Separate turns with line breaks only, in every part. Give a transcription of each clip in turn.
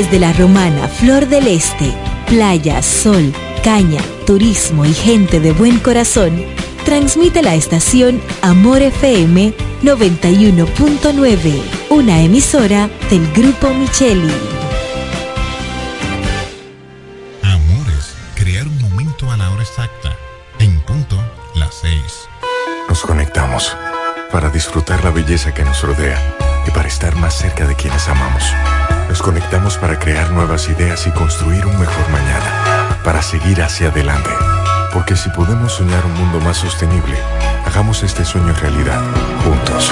Desde la
romana Flor del Este, playa, sol, caña, turismo y gente de buen corazón, transmite la estación Amor FM 91.9, una emisora del Grupo Micheli.
Amores, crear un momento a la hora exacta, en punto las seis.
Nos conectamos para disfrutar la belleza que nos rodea y para estar más cerca de quienes amamos. Nos conectamos para crear nuevas ideas y construir un mejor mañana, para seguir hacia adelante. Porque si podemos soñar un mundo más sostenible, hagamos este sueño realidad, juntos.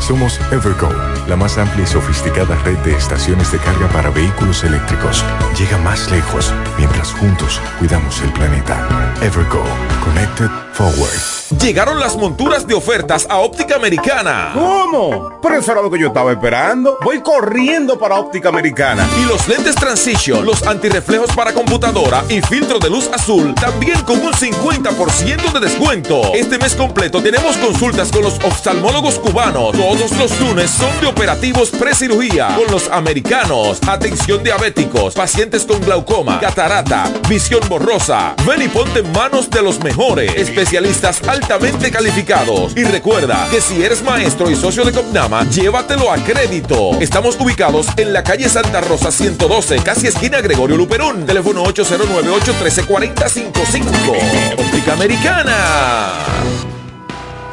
Somos Evergo, la más amplia y sofisticada red de estaciones de carga para vehículos eléctricos. Llega más lejos mientras juntos cuidamos el planeta. Evergo, Connected Forward.
Llegaron las monturas de ofertas a Óptica Americana.
¿Cómo? Pero eso era lo que yo estaba esperando. Voy corriendo para Óptica Americana.
Y los lentes Transition, los antirreflejos para computadora y filtro de luz azul, también con un 50% de descuento. Este mes completo tenemos consultas con los oftalmólogos cubanos. Todos los lunes son de operativos precirugía con los americanos. Atención diabéticos, pacientes con glaucoma, catarata, visión borrosa. Ven y ponte en manos de los mejores especialistas altamente calificados. Y recuerda que si eres maestro y socio de Copnama, llévatelo a crédito. Estamos ubicados en la calle Santa Rosa 112, casi esquina Gregorio Luperón. Teléfono 809-813-4055. Óptica Americana.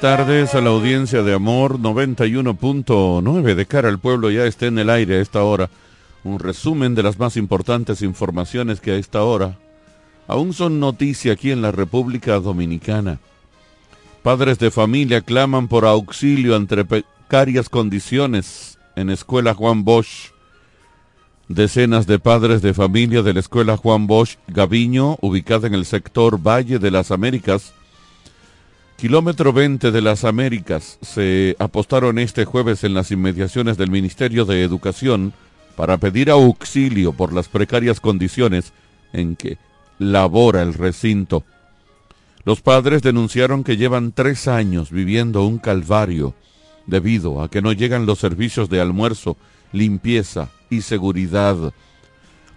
Tardes a la audiencia de Amor 91.9 de cara al pueblo ya está en el aire a esta hora. Un resumen de las más importantes informaciones que a esta hora aún son noticia aquí en la República Dominicana. Padres de familia claman por auxilio entre precarias condiciones en Escuela Juan Bosch. Decenas de padres de familia de la Escuela Juan Bosch Gaviño, ubicada en el sector Valle de las Américas, kilómetro 20 de las Américas, se apostaron este jueves en las inmediaciones del Ministerio de Educación para pedir auxilio por las precarias condiciones en que labora el recinto. Los padres denunciaron que llevan tres años viviendo un calvario debido a que no llegan los servicios de almuerzo, limpieza y seguridad.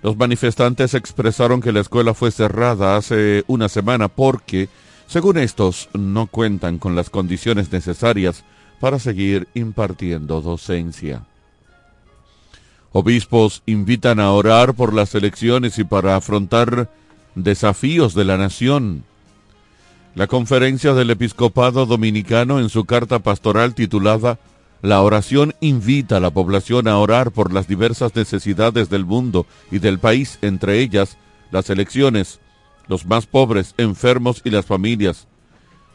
Los manifestantes expresaron que la escuela fue cerrada hace una semana porque, según estos, no cuentan con las condiciones necesarias para seguir impartiendo docencia. Obispos invitan a orar por las elecciones y para afrontar desafíos de la nación. La conferencia del episcopado dominicano en su carta pastoral titulada La oración invita a la población a orar por las diversas necesidades del mundo y del país, entre ellas las elecciones, los más pobres, enfermos y las familias.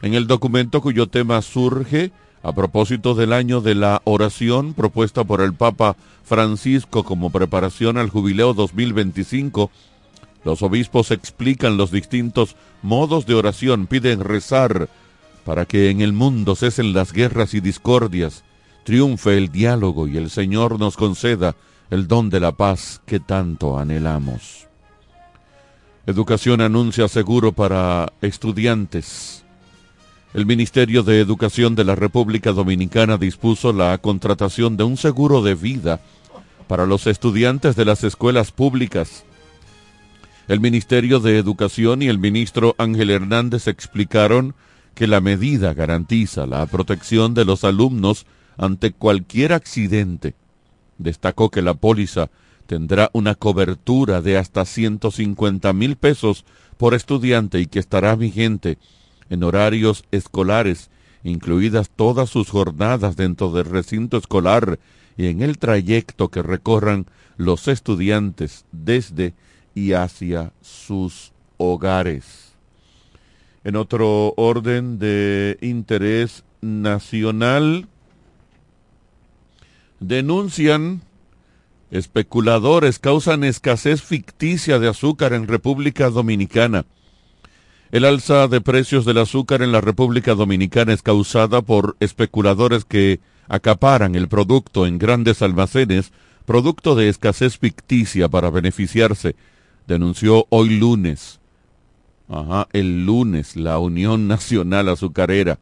En el documento cuyo tema surge a propósito del año de la oración propuesta por el Papa Francisco como preparación al jubileo 2025, los obispos explican los distintos modos de oración, piden rezar para que en el mundo cesen las guerras y discordias, triunfe el diálogo y el Señor nos conceda el don de la paz que tanto anhelamos. Educación anuncia seguro para estudiantes. El Ministerio de Educación de la República Dominicana dispuso la contratación de un seguro de vida para los estudiantes de las escuelas públicas el Ministerio de Educación y el ministro Ángel Hernández explicaron que la medida garantiza la protección de los alumnos ante cualquier accidente. Destacó que la póliza tendrá una cobertura de hasta 150 mil pesos por estudiante y que estará vigente en horarios escolares, incluidas todas sus jornadas dentro del recinto escolar y en el trayecto que recorran los estudiantes desde y hacia sus hogares. En otro orden de interés nacional, denuncian especuladores causan escasez ficticia de azúcar en República Dominicana. El alza de precios del azúcar en la República Dominicana es causada por especuladores que acaparan el producto en grandes almacenes, producto de escasez ficticia para beneficiarse denunció hoy lunes, ajá, el lunes, la Unión Nacional Azucarera.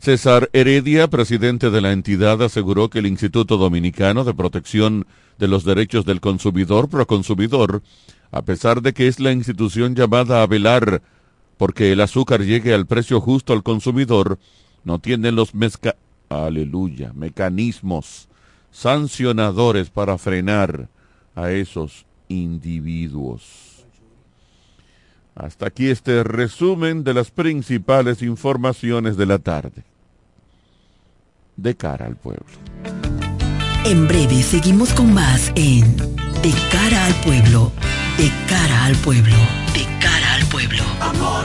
César Heredia, presidente de la entidad, aseguró que el Instituto Dominicano de Protección de los Derechos del Consumidor, Proconsumidor, a pesar de que es la institución llamada a velar porque el azúcar llegue al precio justo al consumidor, no tiene los aleluya, mecanismos sancionadores para frenar a esos individuos. Hasta aquí este resumen de las principales informaciones de la tarde. De cara al pueblo.
En breve seguimos con más en De cara al pueblo, de cara al pueblo, de cara al pueblo. Amor,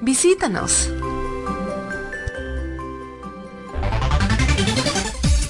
Visítanos.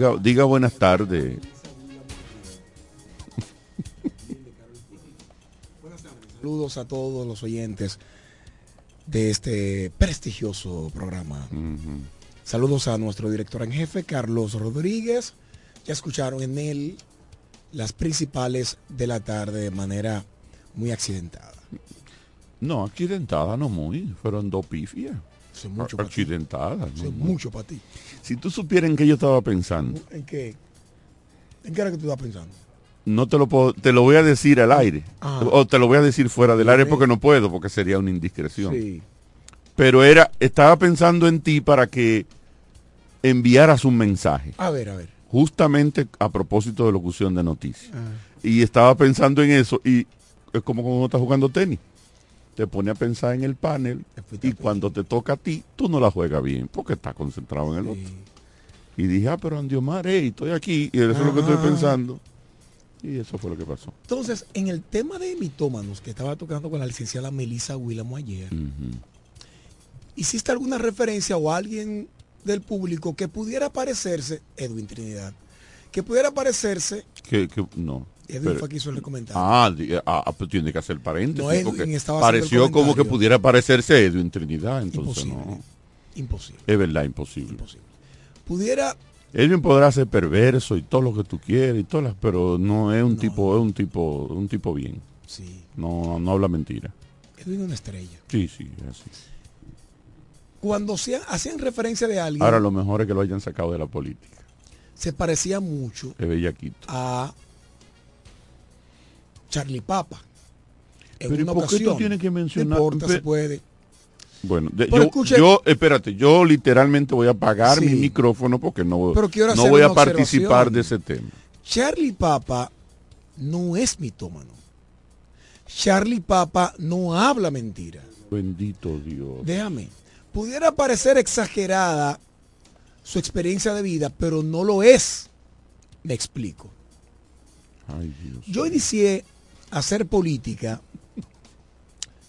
Diga, diga buenas tardes.
Saludos a todos los oyentes de este prestigioso programa. Saludos a nuestro director en jefe, Carlos Rodríguez. Ya escucharon en él las principales de la tarde de manera muy accidentada.
No, accidentada no muy. Fueron dos pifias.
Mucho es
no,
mucho para ti.
Si tú supieras en qué yo estaba pensando,
¿En qué? ¿En qué era que tú estabas pensando?
no te lo puedo, te lo voy a decir al aire.
Ah.
O te lo voy a decir fuera del aire porque no puedo, porque sería una indiscreción.
Sí.
Pero era, estaba pensando en ti para que enviaras un mensaje.
A ver, a ver.
Justamente a propósito de locución de noticias.
Ah.
Y estaba pensando en eso y es como cuando uno está jugando tenis. Te pone a pensar en el panel y cuando te toca a ti, tú no la juegas bien porque estás concentrado en el otro. Y dije, ah, pero Andiomar, hey, estoy aquí y eso es lo que estoy pensando. Y eso fue lo que pasó.
Entonces, en el tema de mitómanos que estaba tocando con la licenciada Melissa Willamo ayer, ¿hiciste alguna referencia o alguien del público que pudiera parecerse, Edwin Trinidad, que pudiera parecerse,
Que, que- no.
Edwin
Pero-
fue que hizo el comentario.
Ah, di- ah, ah, pues tiene que hacer paréntesis.
No, Edwin estaba
pareció como que pudiera parecerse Edwin Trinidad, entonces
Imposible.
no.
Imposible.
Es verdad, imposible.
Pudiera
Edwin podrá ser perverso y todo lo que tú quieras y todas las, pero no es un tipo, es un tipo, un tipo bien.
Sí.
No, no habla mentira.
Edwin es una estrella.
Sí, sí, es así.
Cuando hacían, hacían referencia de alguien,
Ahora lo mejor es que lo hayan sacado de la política.
se parecía mucho
Es bellaquito.
a Charlie Papa. En
Pero ¿y
una
por qué tú tienes que mencionar-
No importa, se puede.
Bueno, de- yo,
escuche-
yo, espérate, yo literalmente voy a apagar
Sí.
mi micrófono porque no, voy a participar de ese tema.
Charlie Papa no es mitómano. Charlie Papa no habla mentira.
Bendito Dios.
Déjame. Pudiera parecer exagerada su experiencia de vida, pero no lo es. Me explico.
Ay, Dios.
Yo inicié hacer política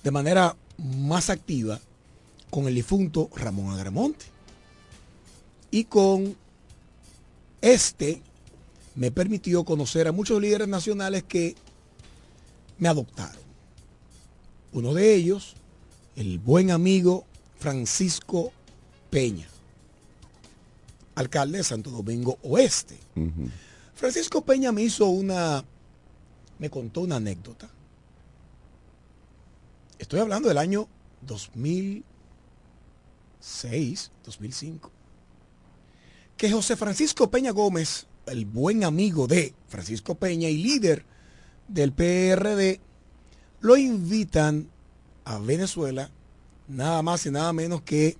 de manera más activa con el difunto Ramón Agramonte. Y con este me permitió conocer a muchos líderes nacionales que me adoptaron. Uno de ellos, el buen amigo Francisco Peña, alcalde de Santo Domingo Oeste. Francisco Peña me hizo una, me contó una anécdota. Estoy hablando del año 2006, 2005. Que José Francisco Peña Gómez, el buen amigo de Francisco Peña y líder del PRD, lo invitan a Venezuela nada más y nada menos que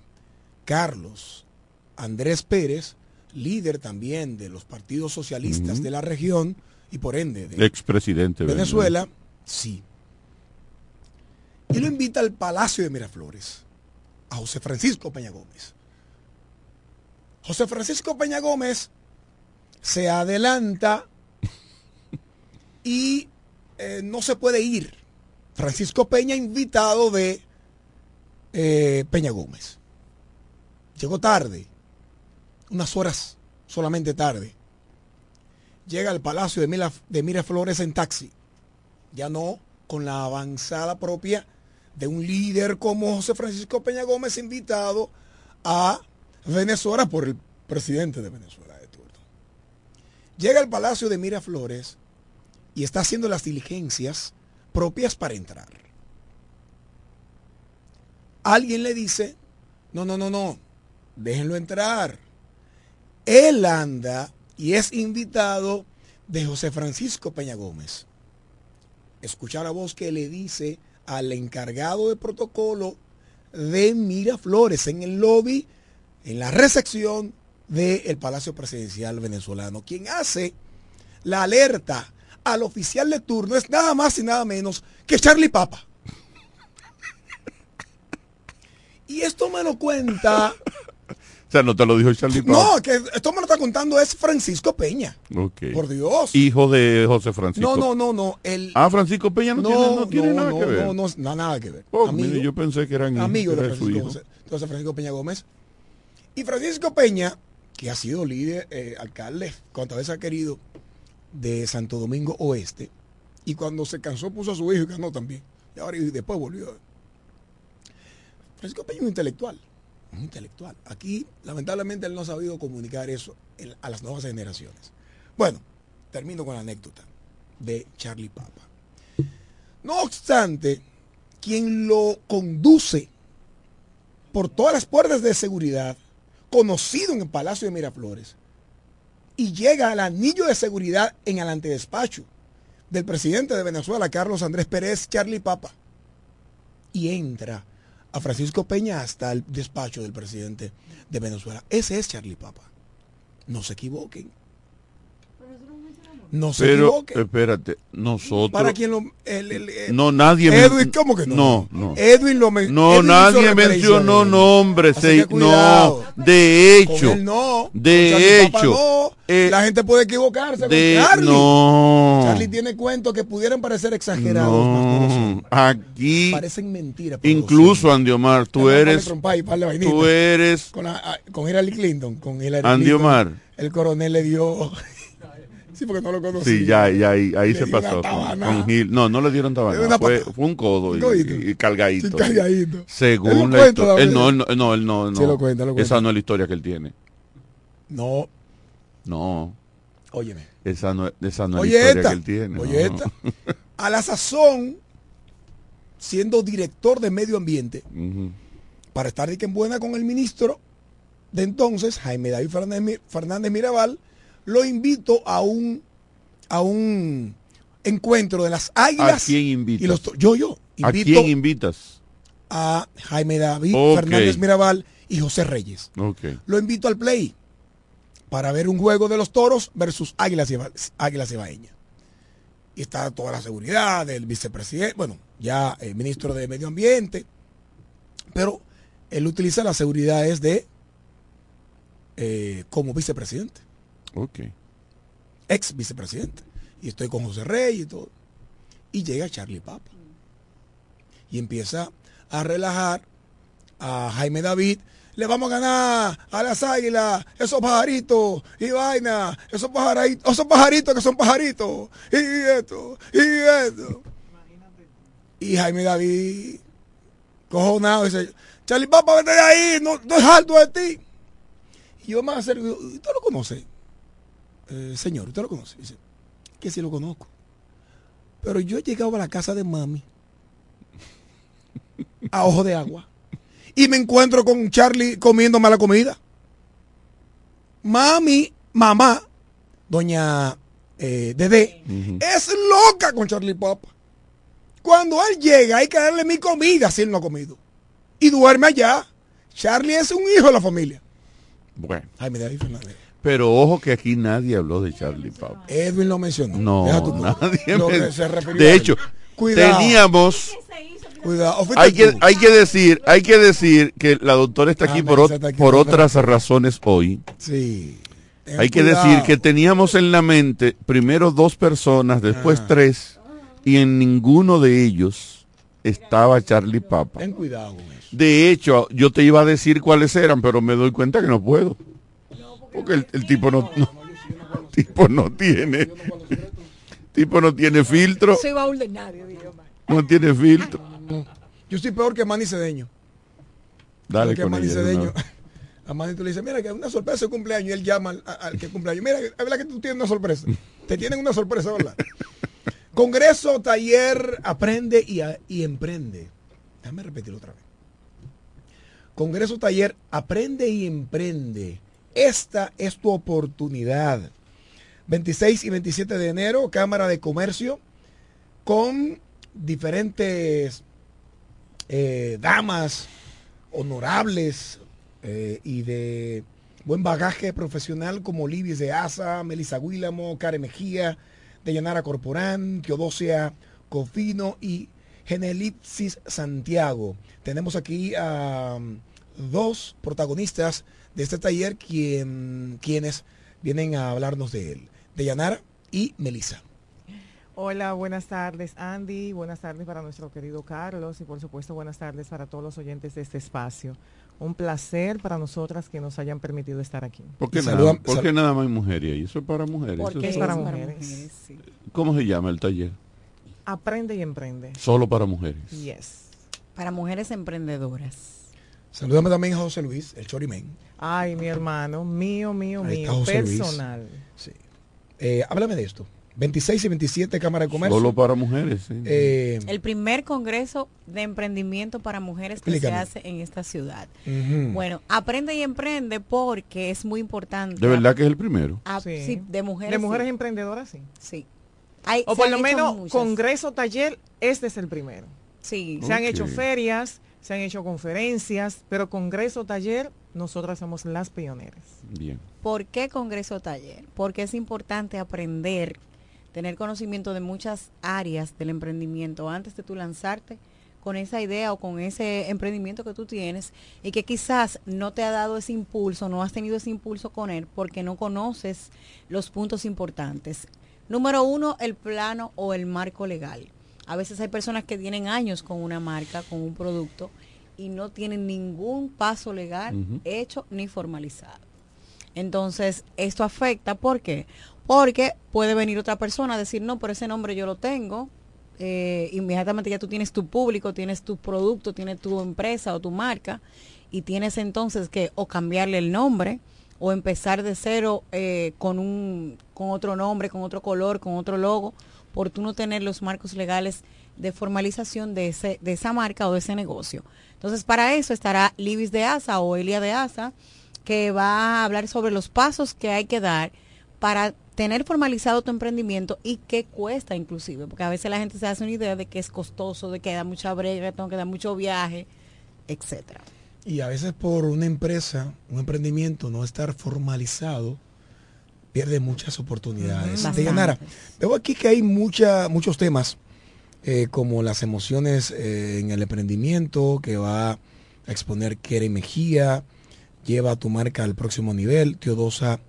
Carlos Andrés Pérez, líder también de los partidos socialistas de la región y por ende de
Expresidente de
Venezuela, sí. Y lo invita al Palacio de Miraflores, a José Francisco Peña Gómez. José Francisco Peña Gómez se adelanta y eh, no se puede ir. Francisco Peña invitado de eh, Peña Gómez. Llegó tarde, unas horas solamente tarde. Llega al Palacio de, Miraflores en taxi. Ya no con la avanzada propia de un líder como José Francisco Peña Gómez invitado a Venezuela por el presidente de Venezuela de turno. Llega al Palacio de Miraflores y está haciendo las diligencias propias para entrar. Alguien le dice, no, no, no, no, déjenlo entrar. Él anda y es invitado de José Francisco Peña Gómez. Escucha la voz que le dice al encargado de protocolo de Miraflores en el lobby, en la recepción del Palacio Presidencial venezolano. Quien hace la alerta al oficial de turno es nada más y nada menos que Charlie Papa. Y esto me lo cuenta
sea, no te lo dijo Charlie Papa.
No, que esto me lo está contando es Francisco Peña. Por Dios.
Hijo de José Francisco.
No, no, no, no. El,
Ah, Francisco Peña no, tiene, no tiene nada
no,
que ver.
No, no, no, nada que ver.
Oh,
amigo,
mire, yo pensé que eran
amigo de
era
Francisco, José Francisco Peña Gómez. Y Francisco Peña, que ha sido líder, eh, alcalde, cuantas veces ha querido, de Santo Domingo Oeste, y cuando se cansó puso a su hijo y ganó también. Y ahora y después volvió. Francisco Peña es un intelectual, intelectual. Aquí, lamentablemente, él no ha sabido comunicar eso a las nuevas generaciones. Bueno, termino con la anécdota de Charlie Papa. No obstante, quien lo conduce por todas las puertas de seguridad, conocido en el Palacio de Miraflores, y llega al anillo de seguridad en el antedespacho del presidente de Venezuela, Carlos Andrés Pérez, Charlie Papa, y entra a Francisco Peña hasta el despacho del presidente de Venezuela. Ese es Charlie Papa. No se equivoquen. No se
Pero,
equivoquen.
espérate, nosotros...
Para quien lo... el- el- el-
No, nadie...
Edwin, ¿cómo que no?
No, no.
Edwin lo men-
No,
Edwin
nadie mencionó nombres. Se- no, de
Con
hecho.
él no.
De
Con
hecho.
no.
eh,
la gente puede equivocarse
de-
con Charlie.
no.
Charlie tiene cuentos que pudieran parecer exagerados. no
aquí...
Parecen mentiras.
Incluso, Andy Omar, tú
Además,
eres...
vainita.
Tú eres...
Con, la- con Hillary Clinton. Con Hillary
Andy
Clinton. El coronel le dio... Sí, porque no lo conocía.
Sí, ya, ya ahí, se pasó. Con, Gil. No, no le dieron tabana. Fue, fue un codo y, y cargadito.
Sí, cargadito. Él
Según la historia. Él no, él no, no, él no, no.
Sí, lo cuenta, lo cuenta.
Esa no es la historia que él tiene.
No,
No.
óyeme.
Esa no, esa no es la historia
esta,
que él tiene.
oye
no.
esta. A la sazón, siendo director de medio ambiente, para estar de que en buena con el ministro de entonces, Jaime David Fernández Mirabal, lo invito a un a un encuentro de las
¿A
águilas
quién invitas?
y los yo yo
¿A
invito
quién invitas?
a Jaime David. Fernández Mirabal y José Reyes. Lo invito al play para ver un juego de los toros versus Águilas, Águilas. Y está toda la seguridad del vicepresidente, bueno, ya el ministro de Medio Ambiente, pero él utiliza la seguridad es de eh, como vicepresidente,
Ok.
ex vicepresidente. Y estoy con José Reyes y todo. Y llega Charlie Papa. Y empieza a relajar a Jaime David. Le vamos a ganar a las águilas, esos pajaritos y vaina, esos pajaritos, esos pajaritos que son pajaritos, y esto, y esto. Y Jaime David, cojonado, dice, Charlie Papa, vete de ahí, no, es alto de ti. Y yo me acerco ¿usted lo conoce? "Eh, señor, ¿usted lo conoce? Dice, que sí lo conozco. Pero yo he llegado a la casa de mami a ojo de agua y me encuentro con Charlie comiendo mala comida. Mami, mamá, doña eh, Dede, es loca con Charlie Papa. Cuando él llega hay que darle mi comida si él no ha comido. Y duerme allá. Charlie es un hijo de la familia.
Bueno.
Jaime David Fernández.
Pero ojo que aquí nadie habló de Charlie Papa.
Edwin lo mencionó.
No, nadie
Lo
me-
se
De hecho,
Cuidado.
teníamos...
Cuidado. ¿O fuiste
Hay que,
tú?
hay que decir, hay que decir que la doctora está
Ah,
aquí por,
está aquí
por
por otra
otras razones hoy.
Sí. Ten
Hay que decir que teníamos en la mente primero dos personas, después
Ah.
tres, y en ninguno de ellos estaba Charlie Papa.
Ten cuidado con eso.
De hecho, yo te iba a decir cuáles eran, pero me doy cuenta que no puedo. Porque el, el tipo no, no- tipo no tiene, tipo no tiene filtro,
Soy baúl de nadie,
no tiene filtro.
Yo estoy peor que Manny Cedeño.
Dale
Peor que
con
Manny
ella,
Cedeño.
no.
A Manny tú le dices, mira que es una sorpresa de cumpleaños. Y él llama al, al que cumpleaños. Mira, es verdad que tú tienes una sorpresa. Te tienen una sorpresa, ¿verdad? Congreso, taller, aprende y, a- y emprende. Déjame repetirlo otra vez. Congreso, taller, aprende y emprende. Esta es tu oportunidad. 26 y 27 de enero, Cámara de Comercio, con diferentes eh, damas honorables eh, y de buen bagaje profesional como Libis de Asa, Melissa Guílamo, Karen Mejía, Deyanara Corporán, Teodosia Cofino y Genelipsis Santiago. Tenemos aquí a dos protagonistas de este taller quien, quienes vienen a hablarnos de él. Deyanara y Melissa.
Hola, buenas tardes Andy, buenas tardes para nuestro querido Carlos y por supuesto buenas tardes para todos los oyentes de este espacio. Un placer para nosotras que nos hayan permitido estar aquí.
¿Por qué,
Y
nada,
saludan-
por qué nada más hay mujeres ahí? Eso es para mujeres.
Porque es- para mujeres.
¿Cómo se llama el taller?
Aprende y emprende.
Solo para mujeres.
Yes.
Para mujeres emprendedoras.
Saludame también a José Luis, el Chorimen.
Ay, mi hermano, mío, mío,
Ahí está
mío, personal.
Eh, háblame de esto. 26 y 27 Cámara de Comercio.
Solo para mujeres. sí.
Eh,
El primer congreso de emprendimiento para mujeres que se hace en esta ciudad. Bueno, aprende y emprende porque es muy importante.
De verdad que es el primero.
Ah, sí. de mujeres.
De mujeres
sí.
emprendedoras, sí.
Sí. Hay-
o por lo menos
muchas.
congreso, taller, este es el primero.
Sí.
Se han hecho ferias, se han hecho conferencias, pero congreso, taller, nosotras somos las pioneras.
Bien.
¿Por qué Congreso Taller? Porque es importante aprender, tener conocimiento de muchas áreas del emprendimiento antes de tú lanzarte con esa idea o con ese emprendimiento que tú tienes y que quizás no te ha dado ese impulso, no has tenido ese impulso con él porque no conoces los puntos importantes. Número uno, el plano o el marco legal. A veces hay personas que tienen años con una marca, con un producto y no tienen ningún paso legal hecho ni formalizado. Entonces, esto afecta, ¿por qué? Porque puede venir otra persona a decir, no, por ese nombre yo lo tengo, eh, inmediatamente ya tú tienes tu público, tienes tu producto, tienes tu empresa o tu marca y tienes entonces que o cambiarle el nombre o empezar de cero eh, con un con otro nombre, con otro color, con otro logo, por no tener los marcos legales de formalización de ese de esa marca o de ese negocio. Entonces, para eso estará Libis de Asa o Elia de Asa que va a hablar sobre los pasos que hay que dar para tener formalizado tu emprendimiento y qué cuesta inclusive, porque a veces la gente se hace una idea de que es costoso, de que da mucha brega, que dar mucho viaje, etcétera.
Y a veces por una empresa, un emprendimiento no estar formalizado, pierde muchas oportunidades. De veo aquí que hay mucha, muchos temas, eh, como las emociones eh, en el emprendimiento, que va a exponer Kere Mejía, lleva tu marca al próximo nivel, Teodosa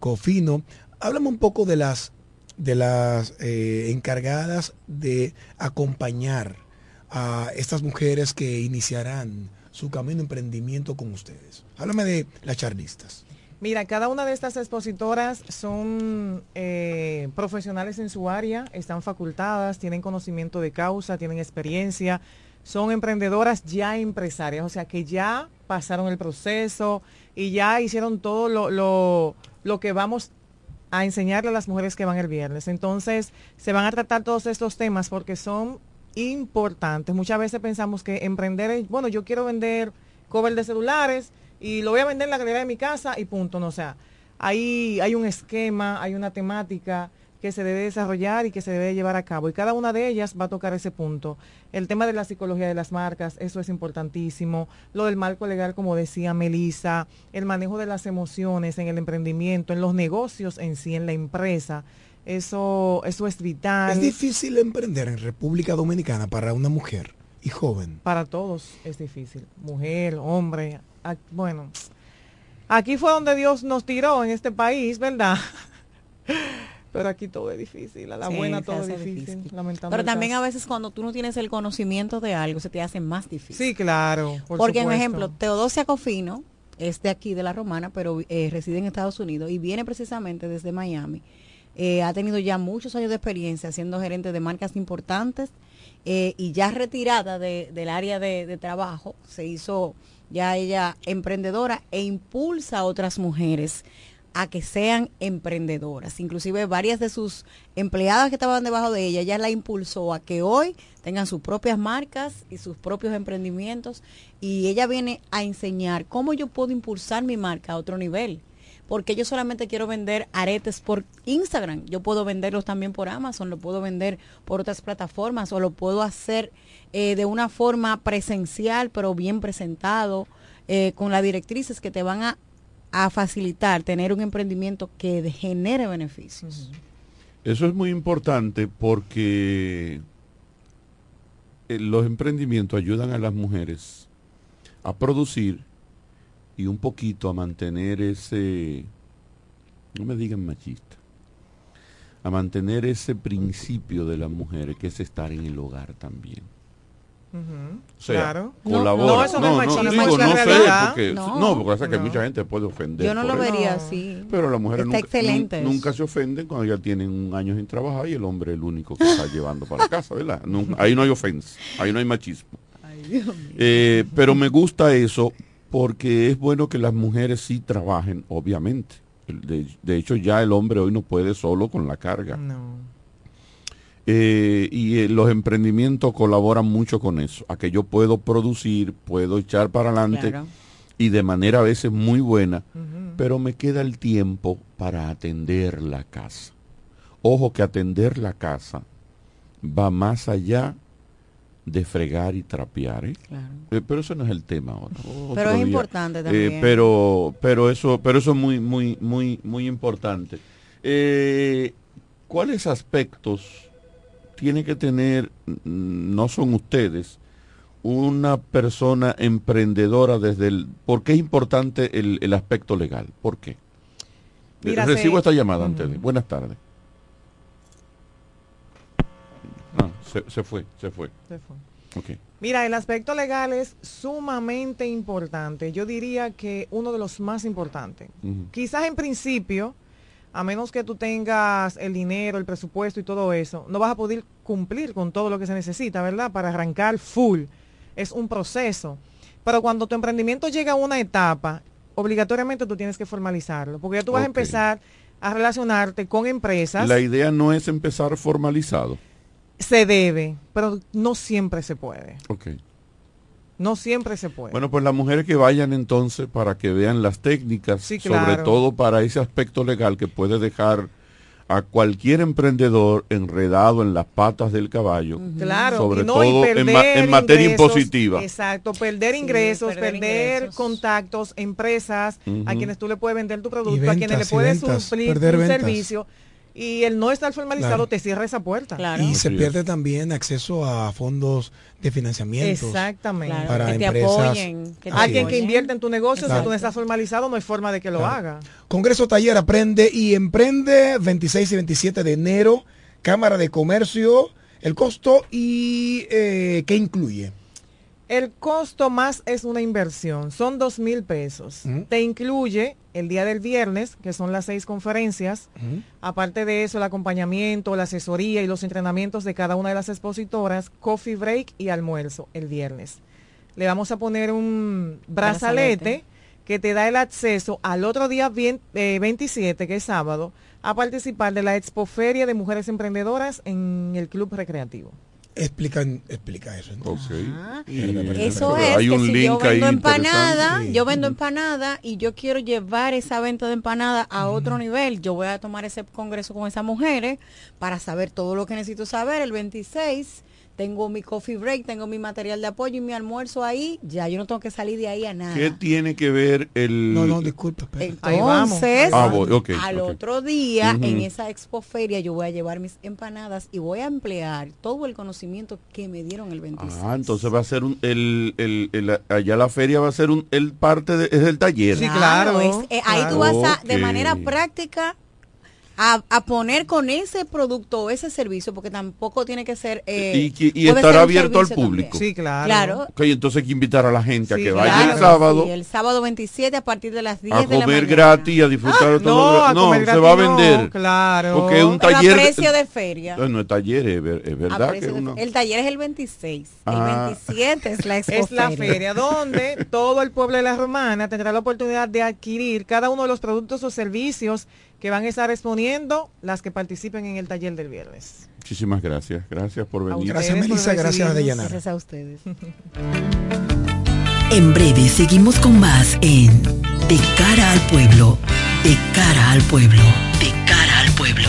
Cofino. Háblame un poco de las, de las eh, encargadas de acompañar a estas mujeres que iniciarán su camino de emprendimiento con ustedes. Háblame de las charlistas.
Mira, cada una de estas expositoras son eh, profesionales en su área, están facultadas, tienen conocimiento de causa, tienen experiencia, son emprendedoras ya empresarias, o sea que ya pasaron el proceso y ya hicieron todo lo, lo, lo que vamos a enseñarle a las mujeres que van el viernes. Entonces, se van a tratar todos estos temas porque son importantes. Muchas veces pensamos que emprender es, bueno, yo quiero vender cover de celulares y lo voy a vender en la galería de mi casa y punto. No, o sea, ahí hay un esquema, hay una temática que se debe desarrollar y que se debe llevar a cabo. Y cada una de ellas va a tocar ese punto. El tema de la psicología de las marcas, eso es importantísimo. Lo del marco legal, como decía Melissa, el manejo de las emociones en el emprendimiento, en los negocios en sí, en la empresa. Eso, eso es vital.
Es difícil emprender en República Dominicana para una mujer y joven.
Para todos es difícil. Mujer, hombre. Bueno, aquí fue donde Dios nos tiró en este país, ¿verdad? Pero aquí todo es difícil, a la buena todo es difícil,
Pero también a veces cuando tú no tienes el conocimiento de algo, se te hace más difícil.
Sí, claro.
Porque, por ejemplo, Teodosia Cofino es de aquí, de la Romana, pero eh, reside en Estados Unidos y viene precisamente desde Miami. Eh, ha tenido ya muchos años de experiencia siendo gerente de marcas importantes eh, y ya retirada del área de, de trabajo, se hizo ya ella emprendedora e impulsa a otras mujeres a que sean emprendedoras. Inclusive varias de sus empleadas que estaban debajo de ella, ella la impulsó a que hoy tengan sus propias marcas y sus propios emprendimientos y ella viene a enseñar cómo yo puedo impulsar mi marca a otro nivel. Porque yo solamente quiero vender aretes por Instagram. Yo puedo venderlos también por Amazon, lo puedo vender por otras plataformas o lo puedo hacer eh, de una forma presencial, pero bien presentado, eh, con las directrices que te van a a facilitar tener un emprendimiento que genere beneficios.
Eso es muy importante porque eh, los emprendimientos ayudan a las mujeres a producir y un poquito a mantener ese, no me digan machista, a mantener ese principio de las mujeres que es estar en el hogar también
claro.
colabora. No, eso no, no, no, digo, no sé, porque, no, porque que mucha gente puede ofender.
Yo no lo vería así.
Pero las mujeres nunca, nunca, se ofenden cuando ya tienen un año sin trabajar y el hombre es el único que está llevando para la casa, ¿verdad? ahí no hay ofensa, ahí no hay machismo. Eh, pero me gusta eso porque es bueno que las mujeres sí trabajen, obviamente. De, de hecho, ya el hombre hoy no puede solo con la carga. No eh, y eh, los emprendimientos colaboran mucho con eso, a que yo puedo producir, puedo echar para adelante y de manera a veces muy buena, pero me queda el tiempo para atender la casa. Ojo que atender la casa va más allá de fregar y trapear, ¿eh? pero eso no es el tema ahora.
pero es importante también.
pero, pero eso, pero eso es muy, muy, muy, muy importante. ¿Cuáles aspectos tiene que tener, mm, no son ustedes, una persona emprendedora desde el... ¿Por qué es importante el, aspecto legal? ¿Por qué? Recibo esta llamada antes Buenas tardes. Se, fue, se fue. Se fue.
Mira, el aspecto legal es sumamente importante. Yo diría que uno de los más importantes. Quizás en principio, a menos que tú tengas el dinero, el presupuesto y todo eso, no vas a poder cumplir con todo lo que se necesita, ¿verdad? Para arrancar full. Es un proceso. Pero cuando tu emprendimiento llega a una etapa, obligatoriamente tú tienes que formalizarlo, porque ya tú vas a empezar a relacionarte con empresas.
La idea no es empezar formalizado.
Se debe, pero no siempre se puede.
Ok.
No siempre se puede.
Bueno, pues las mujeres que vayan entonces para que vean las técnicas,
Sí,
sobre todo para ese aspecto legal que puede dejar a cualquier emprendedor enredado en las patas del caballo.
Claro,
sobre
no,
todo en, ma-
perder
en materia
ingresos,
impositiva.
Exacto, perder ingresos,
perder
perder,
ingresos.
contactos, empresas a quienes tú le puedes vender tu producto,
ventas,
a quienes le puedes
ventas,
suplir un
ventas.
servicio. Y el no estar formalizado
Claro.
te cierra esa puerta.
Y se pierde también acceso a fondos de financiamiento.
Exactamente.
Claro,
para
que te
empresas.
apoyen, que te
Alguien que invierte en tu negocio, si tú no estás formalizado, no hay forma de que lo
Claro.
haga.
Congreso Taller Aprende y Emprende 26 y 27 de enero. Cámara de Comercio. El costo y eh, qué incluye.
El costo más es una inversión, son dos mil pesos. Te incluye el día del viernes, que son las seis conferencias. Aparte de eso, el acompañamiento, la asesoría y los entrenamientos de cada una de las expositoras, coffee break y almuerzo el viernes. Le vamos a poner un brazalete,
Brazalete.
que te da el acceso al otro día bien- eh, 27, que es sábado, a participar de la Expoferia de Mujeres Emprendedoras en el Club Recreativo.
Explica, explica eso.
Eso es
hay
que
un
si
link
yo
ahí
vendo empanada.
Sí.
yo vendo empanada y yo quiero llevar esa venta de empanada a otro nivel, yo voy a tomar ese congreso con esas mujeres para saber todo lo que necesito saber. El 26 tengo mi coffee break, tengo mi material de apoyo y mi almuerzo ahí, ya yo no tengo que salir de ahí a nada.
¿Qué tiene que ver el...
No, no, disculpa. espera.
Ahí vamos.
Entonces,
Ah,
al otro día, en esa expoferia, yo voy a llevar mis empanadas y voy a emplear todo el conocimiento que me dieron el 26.
Ah, entonces va a ser un, el, el, el- allá la feria va a ser un, el parte de, es el taller.
Sí, claro,
es- eh, ahí tú vas a, de manera práctica, a, a poner con ese producto o ese servicio, porque tampoco tiene que ser... eh,
y que- y
un
abierto al público.
Sí, claro.
Claro.
Ok, entonces hay que invitar a la gente
Sí,
a que vaya
Claro
el sábado
sí, el sábado 27 a partir de las 10
a
de la
comer
mañana.
gratis, a disfrutar de todo.
No,
lo-
a
no,
comer
se va a
no,
vender.
claro.
Porque es un
Pero a
taller.
precio de feria.
No, no es taller, es, ver- es
A
verdad que uno.
El taller es el 26.
Ah.
El 27 es la
Es la feria donde todo el pueblo de la Romana tendrá la oportunidad de adquirir cada uno de los productos o servicios que van a estar exponiendo las que participen en el taller del viernes.
Muchísimas gracias. Gracias por venir.
Gracias, Melissa. Gracias. Deyanara.
Gracias a ustedes.
En breve seguimos con más en De cara al pueblo, de cara al pueblo, de cara al pueblo.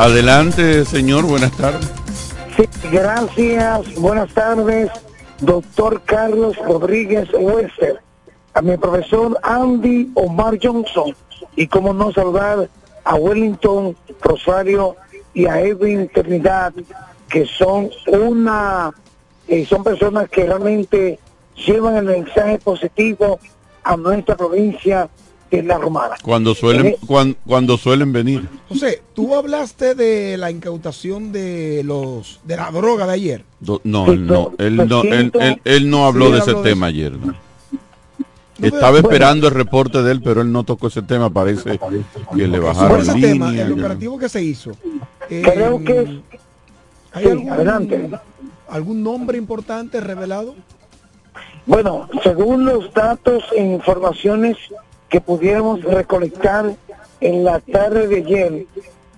Adelante, señor, buenas tardes.
Gracias. Buenas tardes, doctor Carlos Rodríguez Wester, a mi profesor Andy Omar Johnson y cómo no saludar a Wellington Rosario y a Edwin Trinidad, que son una, eh, son personas que realmente llevan el mensaje positivo a nuestra provincia de La Romana.
Cuando suelen,
Eh,
cuan- cuando suelen venir.
José, tú hablaste de la incautación de los de la droga de ayer.
Do- No, él no, él no, él, él- él no habló
Sí,
de ese
habló de
tema
eso.
ayer. ¿no? Estaba
bueno.
esperando el reporte de él, pero él no tocó ese tema. Parece que le
Por
bajaron
ese
línea.
tema, el operativo que se hizo.
Creo
eh,
que
¿Hay
Sí,
algún,
adelante.
algún nombre importante revelado?
Bueno, según los datos e informaciones que pudiéramos recolectar en la tarde de ayer,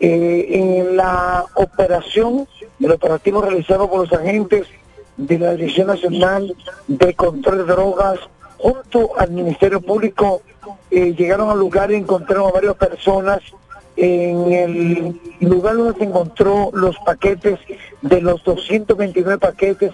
eh, en la operación, el operativo realizado por los agentes de la Dirección Nacional de Control de Drogas, junto al Ministerio Público, eh, llegaron al lugar y encontraron a varias personas en el lugar donde se encontró los paquetes de los 229 paquetes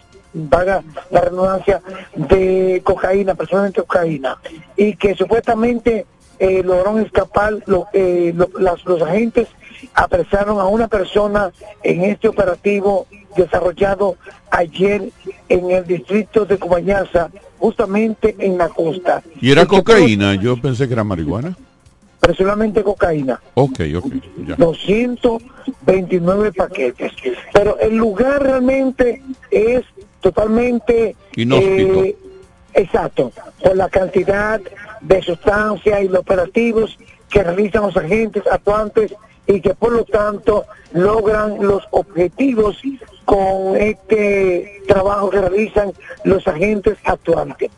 vaga la redundancia de cocaína, personalmente cocaína, y que supuestamente eh, lograron escapar, lo- eh, lo- las- los agentes apresaron a una persona en este operativo desarrollado ayer en el distrito de Cubañaza, justamente en la costa.
Y era
que
cocaína, yo pensé que era marihuana.
Personalmente cocaína.
Ok, ok, ya.
229 paquetes. Pero el lugar realmente es totalmente...
Inhóspito.
eh, exacto, por la cantidad de sustancias y los operativos que realizan los agentes actuantes y que por lo tanto logran los objetivos con este trabajo que realizan los agentes actuantes.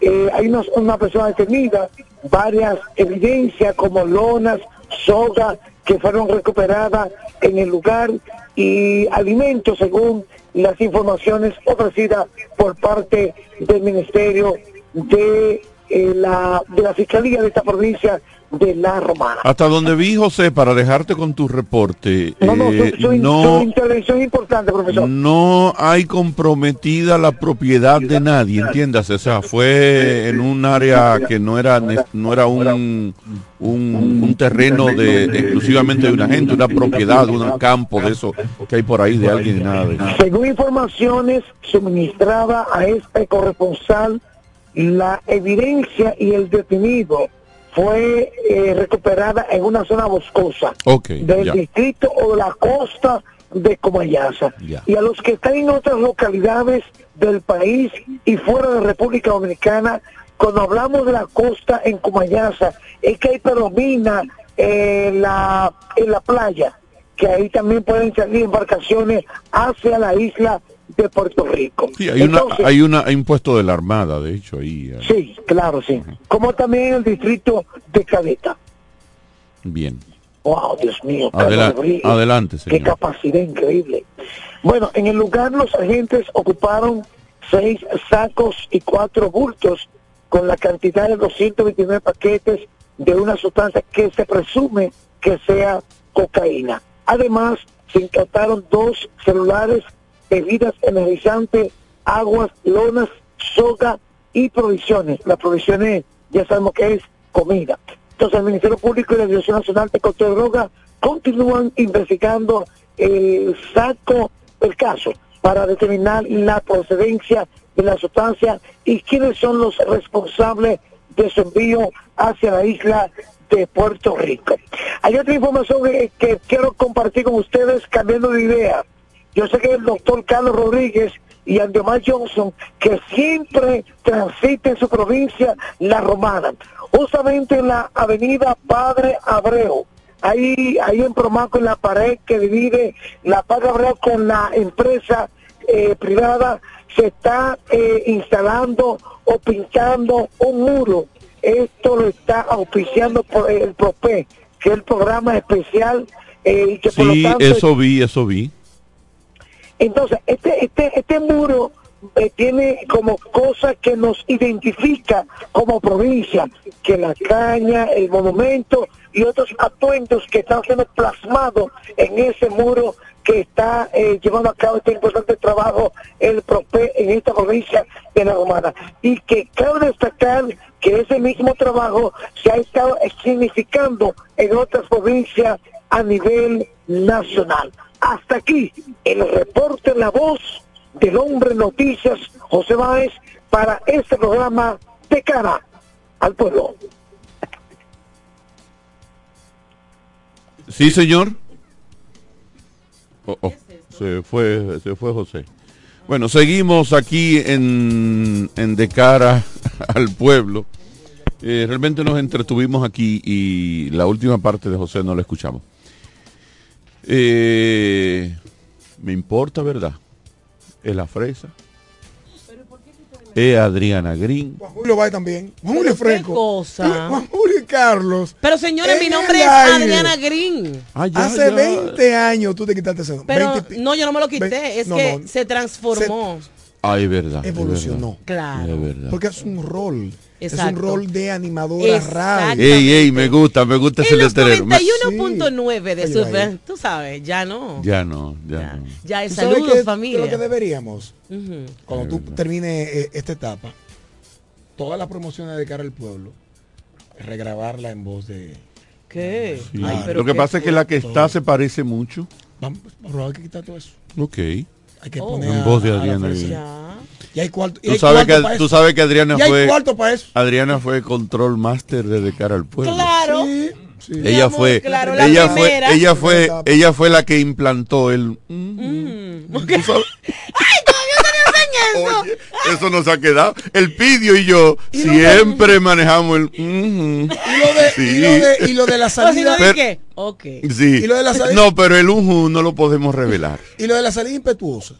Eh, hay una, una persona detenida, varias evidencias como lonas, soga que fueron recuperadas en el lugar y alimentos según las informaciones ofrecidas por parte del Ministerio de, eh, la, de la Fiscalía de esta provincia de La Romana.
Hasta donde vi, José, para dejarte con tu reporte,
No, no,
eh,
su-
no,
su intervención importante, profesor.
no hay comprometida la propiedad de nadie, entiéndase, o sea, fue en un área que no era no era un un, un terreno de, de exclusivamente de una gente, una propiedad, un campo de eso que hay por ahí de alguien y nada de eso.
Según informaciones suministradas a este corresponsal, la evidencia y el detenido fue eh, recuperada en una zona boscosa del distrito o de la costa de Comayasa.
Ya.
Y a los que están en otras localidades del país y fuera de República Dominicana, cuando hablamos de la costa en Comayasa, es que ahí predomina eh, la, en la playa, que ahí también pueden salir embarcaciones hacia la isla de Puerto Rico.
Sí, hay una
Entonces,
hay una hay un puesto de la Armada, de hecho ahí. eh.
Sí, claro, sí. Como también el distrito de Caleta.
Bien.
Wow, Dios mío. Carlos
Adela-
Rodríguez.
adelante,
Qué
señor.
capacidad increíble. Bueno, en el lugar los agentes ocuparon seis sacos y cuatro bultos con la cantidad de 229 paquetes de una sustancia que se presume que sea cocaína. Además, se incautaron dos celulares, bebidas energizantes, aguas, lonas, soga y provisiones. Las provisiones ya sabemos que es comida. Entonces, el Ministerio Público y la Dirección Nacional de Control de Drogas continúan investigando el saco del caso para determinar la procedencia de la sustancia y quiénes son los responsables de su envío hacia la isla de Puerto Rico. Hay otra información que, que quiero compartir con ustedes cambiando de idea. Yo sé que el doctor Carlos Rodríguez y Andiomar Johnson, que siempre transita en su provincia, La Romana, justamente en la avenida Padre Abreu, ahí, ahí en Promaco, en la pared que divide la Padre Abreu con la empresa eh, privada, se está eh, instalando o pintando un muro. Esto lo está auspiciando por el PROPE, que es el programa especial eh, y que por
Sí,
lo tanto
eso vi, eso vi.
Entonces, este, este, este muro eh, tiene como cosa que nos identifica como provincia, que la caña, el monumento y otros atuendos que están siendo plasmados en ese muro que está eh, llevando a cabo este importante trabajo el PROPE en esta provincia de La Romana. Y que cabe destacar que ese mismo trabajo se ha estado significando en otras provincias a nivel nacional. Hasta aquí el reporte La Voz del Hombre Noticias José Báez para este programa de cara al pueblo.
Sí, señor. Oh, oh, se fue, se fue José. Bueno, seguimos aquí en, De Cara al Pueblo. Eh, realmente nos entretuvimos aquí y la última parte de José no la escuchamos. Eh, me importa, ¿verdad? Es la fresa. Es Adriana Green.
Juan Julio va también. Juan Julio Fresco.
cosa.
Juan Julio y Carlos.
Pero señores, mi nombre es
aire.
Adriana Green.
Ah, ya,
Hace
ya.
20 años tú te quitaste ese nombre.
Pero
20 pi-
no, yo no me lo quité,
Ve-
es
no,
que
no.
se transformó.
Ay, es verdad. es
Evolucionó.
verdad,
Claro.
Es verdad.
Porque es un rol. Es un rol de animadora radio.
Ey, ey, me gusta, me gusta ese
En
letrero. Me-
91.9 de
Oye,
su tú sabes, ya no.
Ya no, ya, no.
Ya es
¿Tú sabes
saludos,
qué-
familia.
Lo que deberíamos, cuando tú termines eh, esta etapa, todas las promociones de cara al pueblo, regrabarla en voz de...
¿Qué?
Sí.
Ay, pero
Lo que
qué
pasa es que la que
todo.
está se parece mucho.
Vamos, vamos, hay que quitar todo eso.
Ok.
Hay que
Oh.
poner
En
a-
voz de
a la
Adriana.
Ya.
Y hay cuarto, y
Tú
hay
sabes,
cuarto
que,
para
tú sabes que Adriana
Y hay
fue
cuarto para eso.
Adriana fue control master de De cara al pueblo.
Claro.
Sí, sí.
Ella
amor,
fue,
claro,
ella fue, ella fue, ella fue la que implantó el.
Mm.
¿Tú sabes?
¡Ay, todavía te lo enseñé!
eso?
Oye, eso nos ha quedado. El Pidio y yo
¿Y lo
siempre manejamos el.
Y lo de, y lo de, y lo de la salida.
¿de qué? Ok.
Sí.
¿Y lo de la salida?
No, pero el ujú no lo podemos revelar.
Y lo de la salida impetuosa.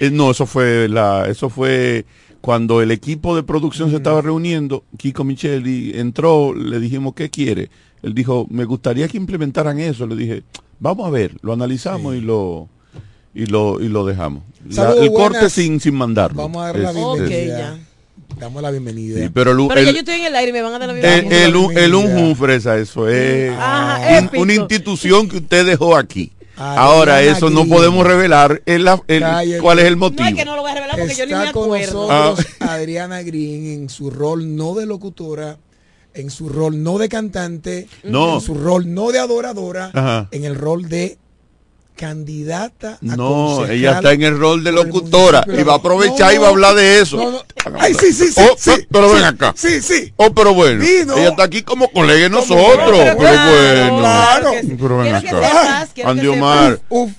Eh, no, eso fue la, eso fue cuando el equipo de producción se estaba reuniendo. Kiko Micheli entró, le dijimos qué quiere. Él dijo, me gustaría que implementaran eso. Le dije, vamos a ver, lo analizamos y lo y lo y lo dejamos. La- el corte sin sin mandarlo.
Vamos a dar la bienvenida. Damos la bienvenida.
Sí, pero el,
Pero
el-
ya yo estoy en el aire y me van a dar la
el,
bienvenida.
el, un- el unju, fresa, eso es un-
épico.
una institución que usted dejó aquí.
Adriana
Ahora eso no podemos revelar el, el-
Calle-
cuál es el motivo.
No es que no lo voy a revelar porque yo ni me
con
acuerdo.
nosotros
Ah.
Adriana Green en su rol no de locutora, en su rol no de cantante,
No.
en su rol no de adoradora,
Ajá.
en el rol de candidata a
No,
concejal
ella está en el rol de locutora y va a aprovechar
No,
y va a hablar de eso.
no, no. Ay, sí, sí, sí,
Oh,
sí,
pero ven acá.
Sí, sí.
Oh, pero bueno.
Vino.
Ella está aquí como colega de nosotros. pero bueno.
claro.
Pero ven
Quiero que
acá.
sepas, quiero
Andy
que
Omar,
Uf,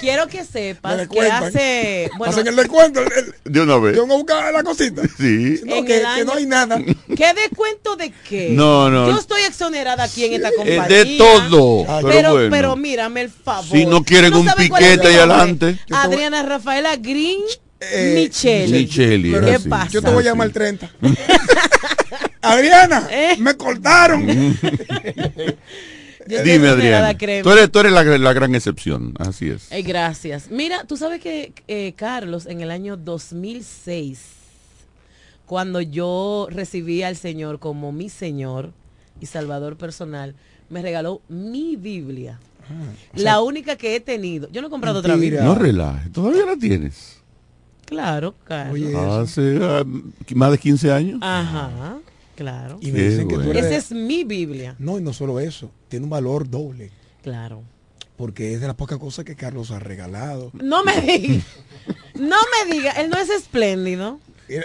Quiero que sepas que hace... Bueno,
hacen el descuento. el- el-
de una vez.
Yo no buscaba la cosita.
Sí.
No, que, no hay nada.
¿Qué descuento de qué?
No, no.
Yo estoy exonerada aquí en esta compañía.
De todo.
Ay,
pero,
Pero,
bueno.
pero mírame el favor.
Si no
Adriana Rafaela Green
Eh,
Michelle.
Micheli,
Pero
¿Qué
así.
pasa?
Yo te voy a llamar el 30. Adriana,
Eh.
me cortaron.
Dime, Adriana. Tú eres, tú eres la, la gran excepción. Así es.
Ay, gracias. Mira, tú sabes que eh, Carlos, en el año 2006, cuando yo recibí al Señor como mi Señor y Salvador personal, me regaló mi Biblia. La única que he tenido. Yo no he comprado otra. Biblia.
No relajes. ¿Todavía la tienes?
Claro.
Oye, eso.
Hace ah, más de 15 años.
Ajá, claro.
Y me
Qué
dicen que tú
bueno.
eres...
Esa es mi Biblia.
No, y no solo eso. Tiene un valor doble.
Claro.
Porque es de las pocas cosas que Carlos ha regalado.
No me diga. No me diga. Él no es espléndido.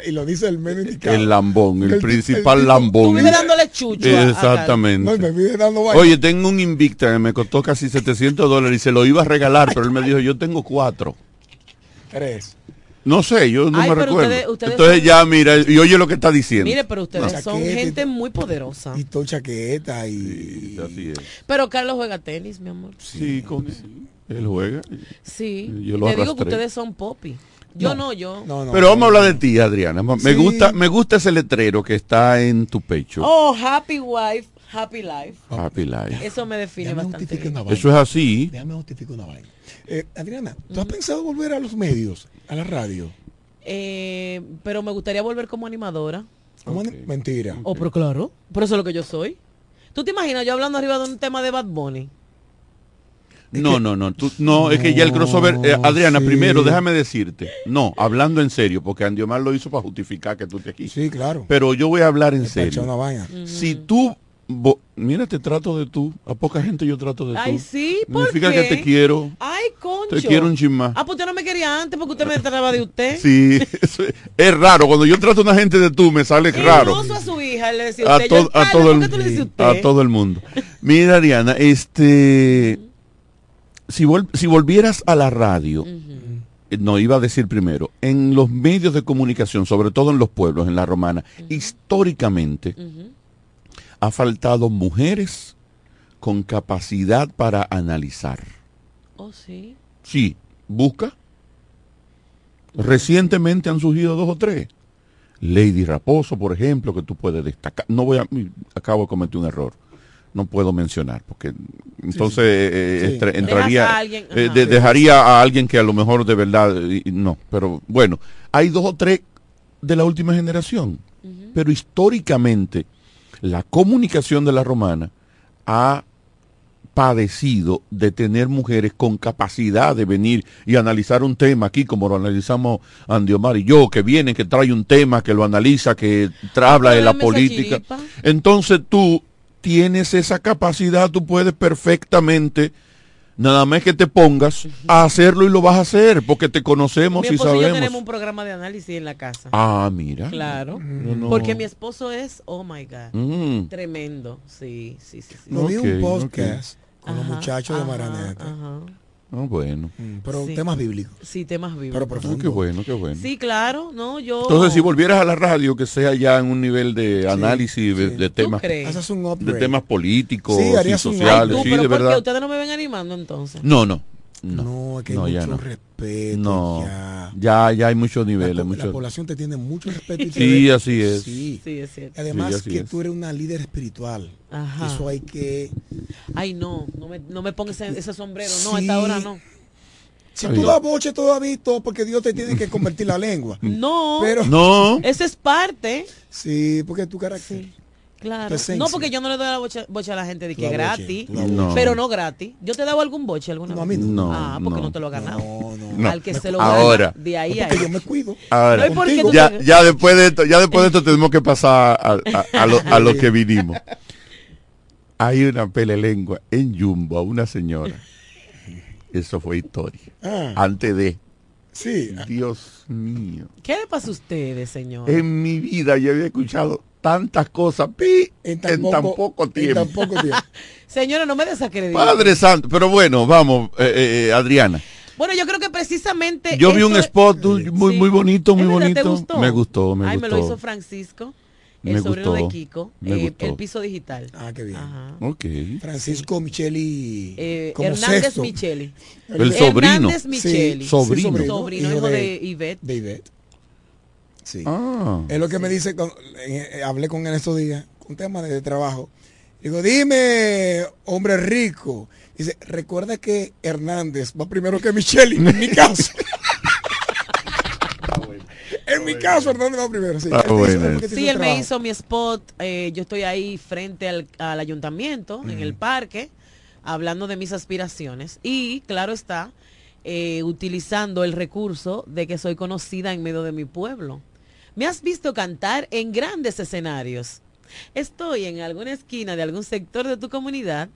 Y, lo dice el menos indicado.
El lambón, el,
El-
principal
el-
lambón.
Tú vives dándole chucho. a- a
Exactamente.
No, y me vive dando vaina.
Oye, tengo un Invicta que me costó casi 700 dólares y se lo iba a regalar, pero él me dijo, yo tengo cuatro.
Tres.
No sé, yo no
Ay,
me recuerdo.
ustedes- ustedes
Entonces
son-
ya, mira, y oye lo que está diciendo.
Mire, pero ustedes
No.
son
Chaqueta
gente muy poderosa.
Y todo chaqueta y...
Sí, así es.
Pero Carlos juega tenis, mi amor.
Sí, con él juega.
Sí.
Yo lo
Te digo que ustedes son popi. Yo no, yo.
No, no,
Pero vamos a
no.
hablar de ti, Adriana. Me
Sí.
gusta, me gusta ese letrero que está en tu pecho.
Oh, happy wife, happy life.
Happy Life.
Eso me define
Déjame
bastante. bien.
Eso es así.
Déjame justificar una vaina. Eh, Adriana, ¿tú has pensado volver a los medios, a la radio?
Eh, pero me gustaría volver como animadora.
¿Cómo
Ok.
an- Mentira.
Oh, pero claro. Por eso es lo que yo soy. ¿Tú te imaginas yo hablando arriba de un tema de Bad Bunny?
No, no, no, tú- no, es que ya el crossover, eh, Adriana,
sí.
primero déjame decirte, no, hablando en serio, porque Andy Omar lo hizo para justificar que tú te aquí.
Sí, claro.
Pero yo voy a hablar en serio. Si tú, mira, te trato de tú, a poca gente yo trato de tú.
Ay, sí, ¿por
Significa
qué?
que te quiero,
Ay, concho.
te quiero un chin más.
Ah, pues usted no me quería antes porque usted me trataba de usted.
Sí, eso es, es raro, cuando yo trato a una gente de tú me sale raro.
A su hija le decía
A,
usted.
to-
Yo,
a
Carlos,
todo
¿por qué tú le dices
el,
usted?
a todo el mundo. Mira, Ariana, este, si, vol- si volvieras a la radio, eh, no iba a decir primero, en los medios de comunicación, sobre todo en los pueblos, en la romana, históricamente ha faltado mujeres con capacidad para analizar.
Oh, sí.
Sí, busca. Recientemente han surgido dos o tres. Lady Raposo, por ejemplo, que tú puedes destacar. No voy a, acabo de cometer un error. No puedo mencionar, porque entonces eh,
Sí.
Dejas
entraría,
a alguien,
eh, de- dejaría a alguien que a lo mejor de verdad, y- y no. Pero bueno, hay dos o tres de la última generación. Pero históricamente, la comunicación de la romana ha padecido de tener mujeres con capacidad de venir y analizar un tema aquí, como lo analizamos Andy Omar y yo, que viene, que trae un tema, que lo analiza, que tra- habla de la política. Entonces tú tienes esa capacidad, tú puedes perfectamente, nada más que te pongas a hacerlo y lo vas a hacer, porque te conocemos
Mi
y
esposo y yo
sabemos.
tenemos un programa de análisis en la casa.
Ah, mira.
Claro.
No, no.
Porque mi esposo es, oh my God,
Mm.
tremendo. Sí, sí, sí. sí.
Lo vi un podcast con los
Ajá,
muchachos de Maraneta.
ajá.
Ah, bueno.
Mm, Pero
Sí.
temas bíblicos.
Sí, temas vivos.
Pero
Ah,
profundo.
qué bueno, qué bueno.
Sí, claro, no, yo.
Entonces, si volvieras a la radio, que sea ya en un nivel de análisis de, de temas
crees?
Haces un
de temas políticos
Sí,
y sociales,
Tú,
sí,
pero
de
¿por qué
verdad.
ustedes no me ven animando entonces?
No, no. No,
No, es que hay
no, ya
mucho
no.
respeto.
No,
ya.
ya, ya hay muchos
La,
niveles.
la
muchos-
población te tiene mucho respeto. y te
Sí, así es.
Sí.
Sí, es cierto.
Además
Sí,
que
es.
tú eres una líder espiritual.
Ajá.
Eso hay que...
Ay, no, no me, no me pongas ese, ese sombrero. No, a
Sí.
esta hora no.
Si tú das boche todavía, todo porque Dios te tiene que convertir la lengua.
No,
Pero...
No.
ese es parte.
Sí, porque tu carácter.
Claro. No, porque yo no le doy la bocha, bocha a la gente de que
boche,
gratis.
No. boche.
Pero no gratis. ¿Yo te he dado algún boche alguna
No, a mí no.
No,
Ah, porque no,
no.
te lo has ganado.
No, no.
No.
Al que se lo
Ahora.
gana, de ahí a
Porque
ahí.
yo me cuido.
Ahora,
No, ¿y por qué tú
ya,
te-
ya después de esto, ya después de esto tenemos que pasar a, a- a lo, a lo que vinimos. Hay una pelelengua en Jumbo a una señora. Eso fue historia.
Ah,
Antes de.
sí.
Dios mío.
¿Qué le pasa a ustedes, señor?
En mi vida yo había escuchado tantas cosas pi, en tan, poco tiempo.
tan poco tiempo.
Señora, no me desacredite.
Padre Santo. Pero bueno, vamos, eh, eh, Adriana.
Bueno, yo creo que precisamente.
Yo vi un spot muy, muy,
Sí.
muy bonito, muy bonito.
¿Te gustó?
Me gustó, me
Ay,
gustó.
me lo hizo Francisco, el
Me
sobrino
gustó,
de Kiko, eh, el piso digital.
Ah, qué bien.
Ajá.
Ok.
Francisco Micheli.
Eh, Hernández
sexto.
Micheli.
El sobrino.
Hernández
Sí,
Micheli.
sí,
Sobrino.
Sobrino, hijo de Ivette.
de Ivette. Sí.
Ah.
Es lo que me dice, con- eh, eh, hablé con él estos días, un tema de, de trabajo. Digo, dime, hombre rico. Dice, recuerda que Hernández va primero que Micheli, en mi caso. en mi caso, Hernández va primero. Sí,
Ah,
Él me hizo-
Sí, él me mi spot. eh, yo estoy ahí frente al, al ayuntamiento, en el parque, hablando de mis aspiraciones. Y, claro está, eh, utilizando el recurso de que soy conocida en medio de mi pueblo. Me has visto cantar en grandes escenarios. Estoy en alguna esquina de algún sector de tu comunidad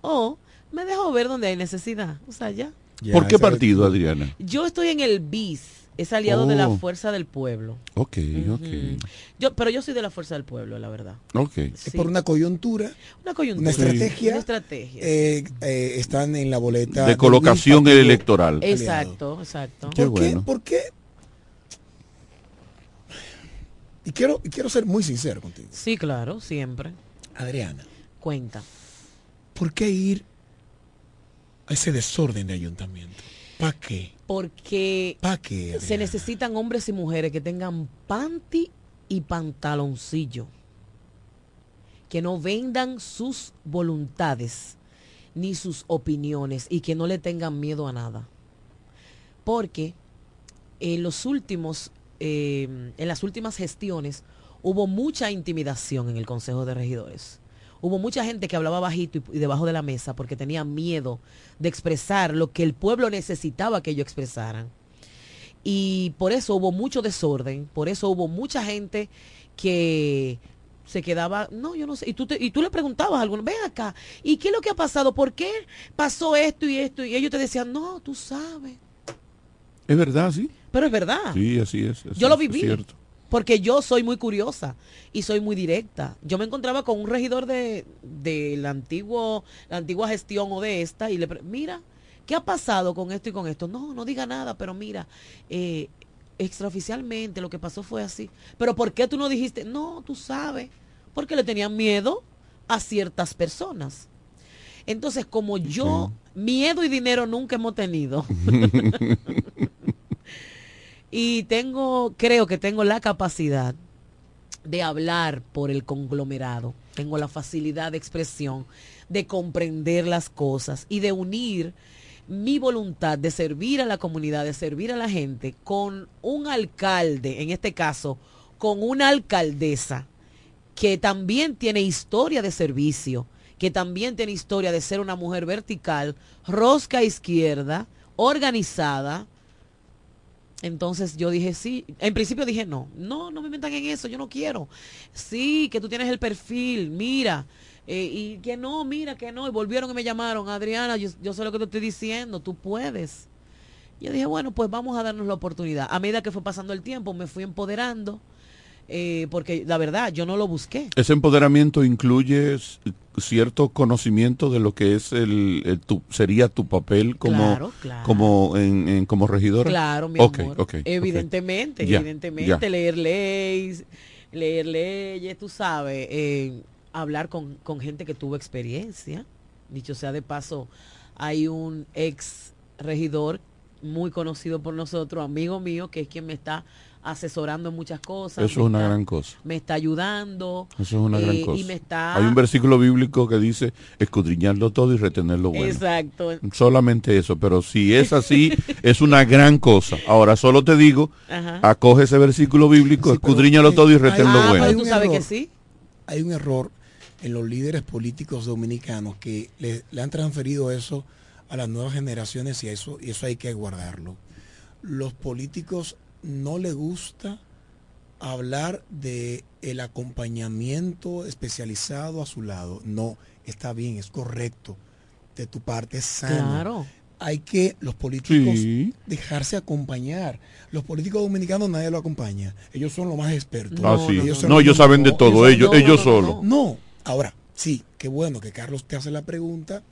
o me dejo ver donde hay necesidad. O sea, ya.
Ya,
¿Por qué partido, Adriana?
Yo estoy en el BIS, es aliado de la
Oh.
Fuerza del Pueblo.
Ok, ok.
Yo, pero yo soy de la Fuerza del Pueblo, la verdad.
Ok.
Es
Sí.
por una coyuntura,
Una coyuntura.
una estrategia.
Una estrategia.
eh, eh, están en la boleta.
De colocación electoral.
aliado.
exacto, exacto.
Qué
¿Por qué?
bueno.
¿Por qué? Y quiero, y quiero ser muy sincero contigo.
Sí, claro, siempre.
Adriana,
Cuenta.
¿por qué ir a ese desorden de ayuntamiento? ¿Para qué?
Porque
¿Para qué?
se necesitan hombres y mujeres que tengan panty y pantaloncillo. Que no vendan sus voluntades ni sus opiniones y que no le tengan miedo a nada. Porque en los últimos, eh, en las últimas gestiones hubo mucha intimidación en el Consejo de Regidores. Hubo mucha gente que hablaba bajito y, debajo de la mesa porque tenía miedo de expresar lo que el pueblo necesitaba que ellos expresaran. Y por eso hubo mucho desorden, por eso hubo mucha gente que se quedaba, no, yo no sé, y tú, te- y tú le preguntabas a alguno, ven acá, ¿y qué es lo que ha pasado? ¿Por qué pasó esto y esto? Y ellos te decían, no, tú sabes.
¿Es verdad, sí?
Pero es verdad.
Sí, así es. así
Yo lo viví.
cierto.
Porque yo soy muy curiosa y soy muy directa. Yo me encontraba con un regidor de, de la, antiguo, la antigua gestión o de esta y le mira, ¿qué ha pasado con esto y con esto? No, no diga nada, pero mira, eh, extraoficialmente lo que pasó fue así. Pero ¿por qué tú no dijiste? No, tú sabes, porque le tenían miedo a ciertas personas. Entonces, como yo, miedo y dinero nunca hemos tenido. y tengo, creo que tengo la capacidad de hablar por el conglomerado. Tengo la facilidad de expresión, de comprender las cosas y de unir mi voluntad de servir a la comunidad, de servir a la gente, con un alcalde, en este caso, con una alcaldesa que también tiene historia de servicio, que también tiene historia de ser una mujer vertical, rosca izquierda, organizada. Entonces yo dije, sí, en principio dije, no, no, no me metan en eso, yo no quiero. Sí, que tú tienes el perfil, mira, eh, y que no, mira, que no, y volvieron y me llamaron, Adriana, yo, yo sé lo que te estoy diciendo, tú puedes. Yo dije, bueno, pues vamos a darnos la oportunidad. A medida que fue pasando el tiempo, me fui empoderando. Eh, porque la verdad, yo no lo busqué.
Ese empoderamiento incluye cierto conocimiento de lo que es el, el tu, sería tu papel como
Claro, claro.
como en, en- como regidora.
Claro, mi amor. evidentemente, evidentemente, leer leyes, leer leyes, tú sabes, eh, hablar con, con gente que tuvo experiencia. Dicho sea de paso, hay un ex regidor muy conocido por nosotros, amigo mío, que es quien me está asesorando en muchas cosas.
Eso es una
está-
gran cosa.
Me está ayudando.
Eso es una gran
eh,
cosa.
Y me está...
Hay un versículo bíblico que dice escudriñarlo todo y retener lo bueno.
Exacto.
Solamente eso, pero si es así, es una gran cosa. Ahora, solo te digo,
Ajá.
acoge ese versículo bíblico, escudriñalo todo y retén lo
Ah,
bueno.
pero tú sabes que sí.
Hay un error en los líderes políticos dominicanos que le, le han transferido eso a las nuevas generaciones y eso, y eso hay que guardarlo. Los políticos no les gusta hablar de el acompañamiento especializado a su lado. No, está bien, es correcto. De tu parte es sano.
Claro.
Hay que los políticos
Sí.
dejarse acompañar. Los políticos dominicanos nadie lo acompaña. Ellos son los más expertos.
Ah, sí.
Ellos
No, ellos saben de todo, ellos- ellos solos.
No, ahora, sí, qué bueno que Carlos te hace la pregunta,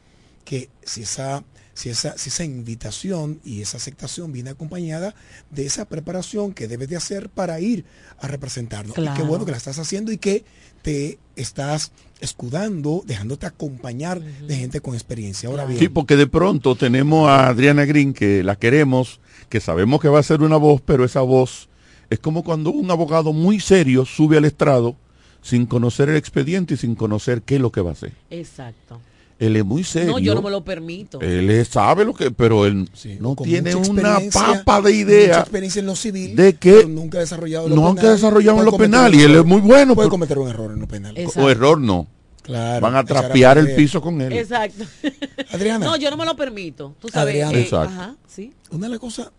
que si esa, si esa, si esa invitación y esa aceptación viene acompañada de esa preparación que debes de hacer para ir a representarnos. Y qué
Claro.
bueno que la estás haciendo y que te estás escudando, dejándote acompañar de gente con experiencia. Ahora bien,
Sí, porque de pronto tenemos a Adriana Green que la queremos, que sabemos que va a ser una voz, pero esa voz es como cuando un abogado muy serio sube al estrado sin conocer el expediente y sin conocer qué es lo que va a hacer.
Exacto.
Él es muy serio.
No, yo no me lo permito.
Él sabe lo que, pero él no tiene una papa de
Mucha
idea
experiencia en lo civil.
de que
nunca ha desarrollado lo
nunca
penal,
ha desarrollado en lo penal y él es muy bueno.
Puede
pero-
cometer un error en lo penal.
o error no.
Claro,
Van a trapear el piso con él.
Exacto.
Adriana.
No, yo no me lo permito. Tú sabes.
Adriana.
eh,
Exacto.
Ajá, sí.
Una de las cosas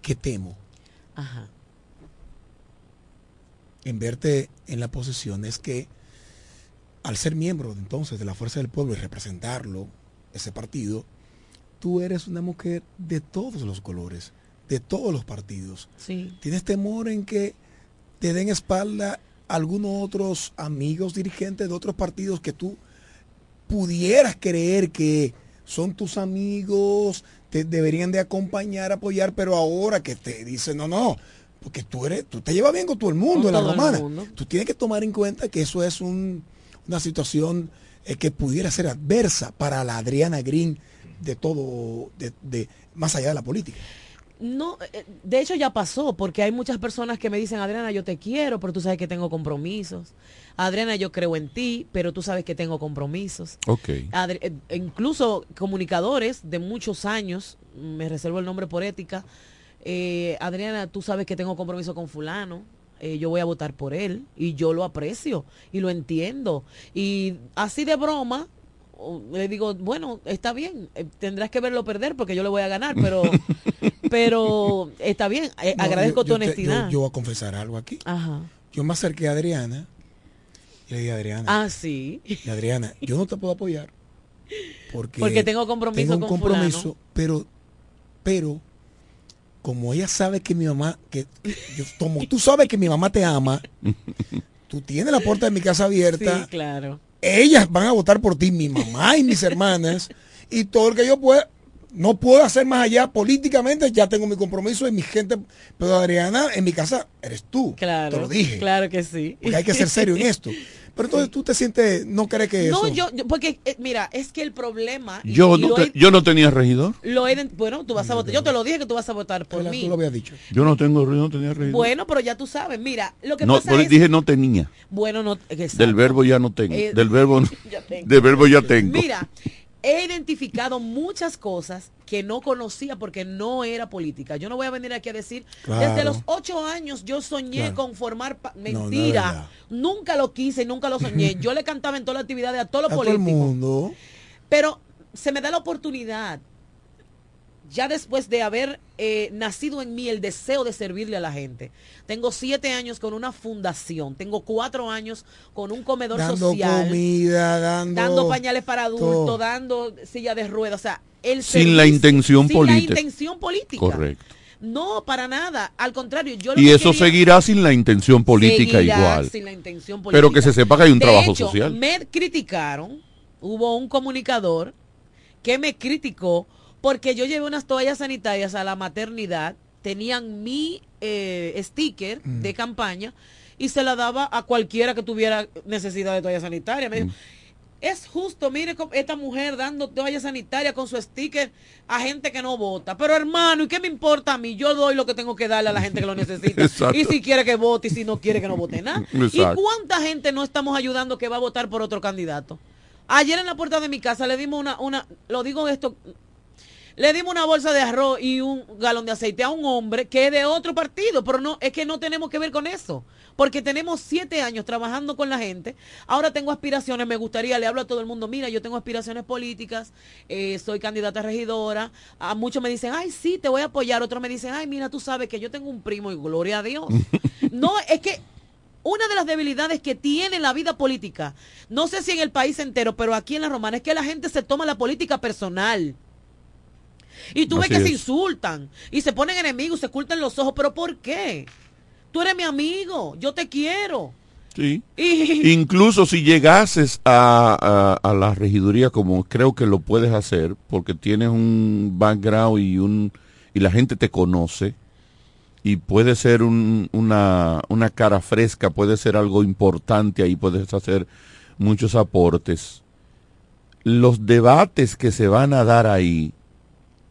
que temo
Ajá.
en verte en la posición es que al ser miembro entonces de la Fuerza del Pueblo y representarlo, ese partido, tú eres una mujer de todos los colores, de todos los partidos.
Sí.
¿Tienes temor en que te den espalda algunos otros amigos dirigentes de otros partidos que tú pudieras creer que son tus amigos, te deberían de acompañar, apoyar, pero ahora que te dicen, no, no, porque tú eres, tú te llevas bien con todo el mundo
Con
en la romana. Tú tienes que tomar en cuenta que eso es un- una situación eh, que pudiera ser adversa para la Adriana Green de todo, de, de- más allá de la política.
No, eh, de hecho ya pasó, porque hay muchas personas que me dicen, Adriana, yo te quiero, pero tú sabes que tengo compromisos. Adriana, yo creo en ti, pero tú sabes que tengo compromisos.
Ok.
Adri- eh, incluso comunicadores de muchos años, me reservo el nombre por ética, eh, Adriana, tú sabes que tengo compromiso con fulano, eh, yo voy a votar por él y yo lo aprecio y lo entiendo. Y así de broma, le digo, bueno, está bien, eh, tendrás que verlo perder porque yo le voy a ganar, pero, pero está bien, eh,
No,
agradezco
yo-
tu
te-
honestidad.
yo, yo voy a confesar algo aquí.
Ajá.
Yo me acerqué a Adriana y le dije, Adriana,
Ah, sí.
y Adriana, yo no te puedo apoyar porque,
Porque tengo compromiso
tengo un
con
compromiso,
fulano.
pero, pero como ella sabe que mi mamá, que yo- como tú sabes que mi mamá te ama, tú tienes la puerta de mi casa abierta,
Sí, claro.
ellas van a votar por ti, mi mamá y mis hermanas, y todo lo que yo pueda, no puedo hacer más allá políticamente, ya tengo mi compromiso y mi gente, pero Adriana, en mi casa eres tú,
Claro.
te lo dije,
Claro que sí.
porque hay que ser serio en esto. Pero entonces tú te sientes, no crees que
No,
eso...
yo, yo- porque eh, mira, es que el problema.
Yo no,
lo,
te-
he,
yo no tenía regidor.
lo he bueno, tú vas a votar. Yo te lo dije que tú vas a votar por
Tú
mí.
lo habías dicho.
Yo no tengo yo no tenía regidor.
Bueno, pero ya tú sabes. Mira, lo que
no,
pasa es.
dije no tenía.
Bueno, no. exacto.
Del verbo ya no tengo.
Eh,
del verbo
ya tengo.
del verbo ya tengo.
Mira, he identificado muchas cosas que no conocía porque no era política. Yo no voy a venir aquí a decir,
Claro.
desde los ocho años yo soñé
Claro.
con formar...
no
Mentira. nunca lo quise, nunca lo soñé. Yo le cantaba en todas las actividades a todos los
a todo el
políticos.
mundo.
Pero se me da la oportunidad, ya después de haber eh, nacido en mí el deseo de servirle a la gente. Tengo siete años con una fundación, tengo cuatro años con un comedor
Dando
social,
comida, dando...
dando pañales para adultos, dando silla de ruedas, o sea, el
Sin la intención
sin
política.
la intención política.
Correcto.
No, para nada. Al contrario, yo lo
Y
que
eso
quería-
seguirá sin la intención política igual.
sin la intención
Pero que
política.
se sepa que hay un
De
trabajo
hecho,
social.
Me criticaron, hubo un comunicador que me criticó porque yo llevé unas toallas sanitarias a la maternidad, tenían mi eh, sticker
Mm.
de campaña y se la daba a cualquiera que tuviera necesidad de toalla sanitaria. Me dijo,
Mm.
Es justo, mire esta mujer dando toalla sanitaria con su sticker a gente que no vota. Pero hermano, ¿y qué me importa a mí? Yo doy lo que tengo que darle a la gente que lo necesita.
Exacto.
y si quiere que vote y si no quiere que no vote nada. ¿Y cuánta gente no estamos ayudando que va a votar por otro candidato? Ayer en la puerta de mi casa le dimos una, una, lo digo esto, le dimos una bolsa de arroz y un galón de aceite a un hombre que es de otro partido, pero no, es que no tenemos que ver con eso. Porque tenemos siete años trabajando con la gente. Ahora tengo aspiraciones, me gustaría, le hablo a todo el mundo, mira, yo tengo aspiraciones políticas, eh, soy candidata a regidora. A muchos me dicen, ay, sí, te voy a apoyar. Otros me dicen, ay, mira, tú sabes que yo tengo un primo y gloria a Dios. no, es que una de las debilidades que tiene la vida política, no sé si en el país entero, pero aquí en la romana, es que la gente se toma la política personal. Y tú ves que se insultan y se ponen enemigos, se ocultan los ojos, pero ¿por qué? Tú eres mi amigo, yo te quiero.
Sí.
Y
Incluso si llegases a, a- a la regiduría, como creo que lo puedes hacer, porque tienes un background y un y la gente te conoce, y puede ser un- una, una cara fresca, puede ser algo importante, ahí puedes hacer muchos aportes. Los debates que se van a dar ahí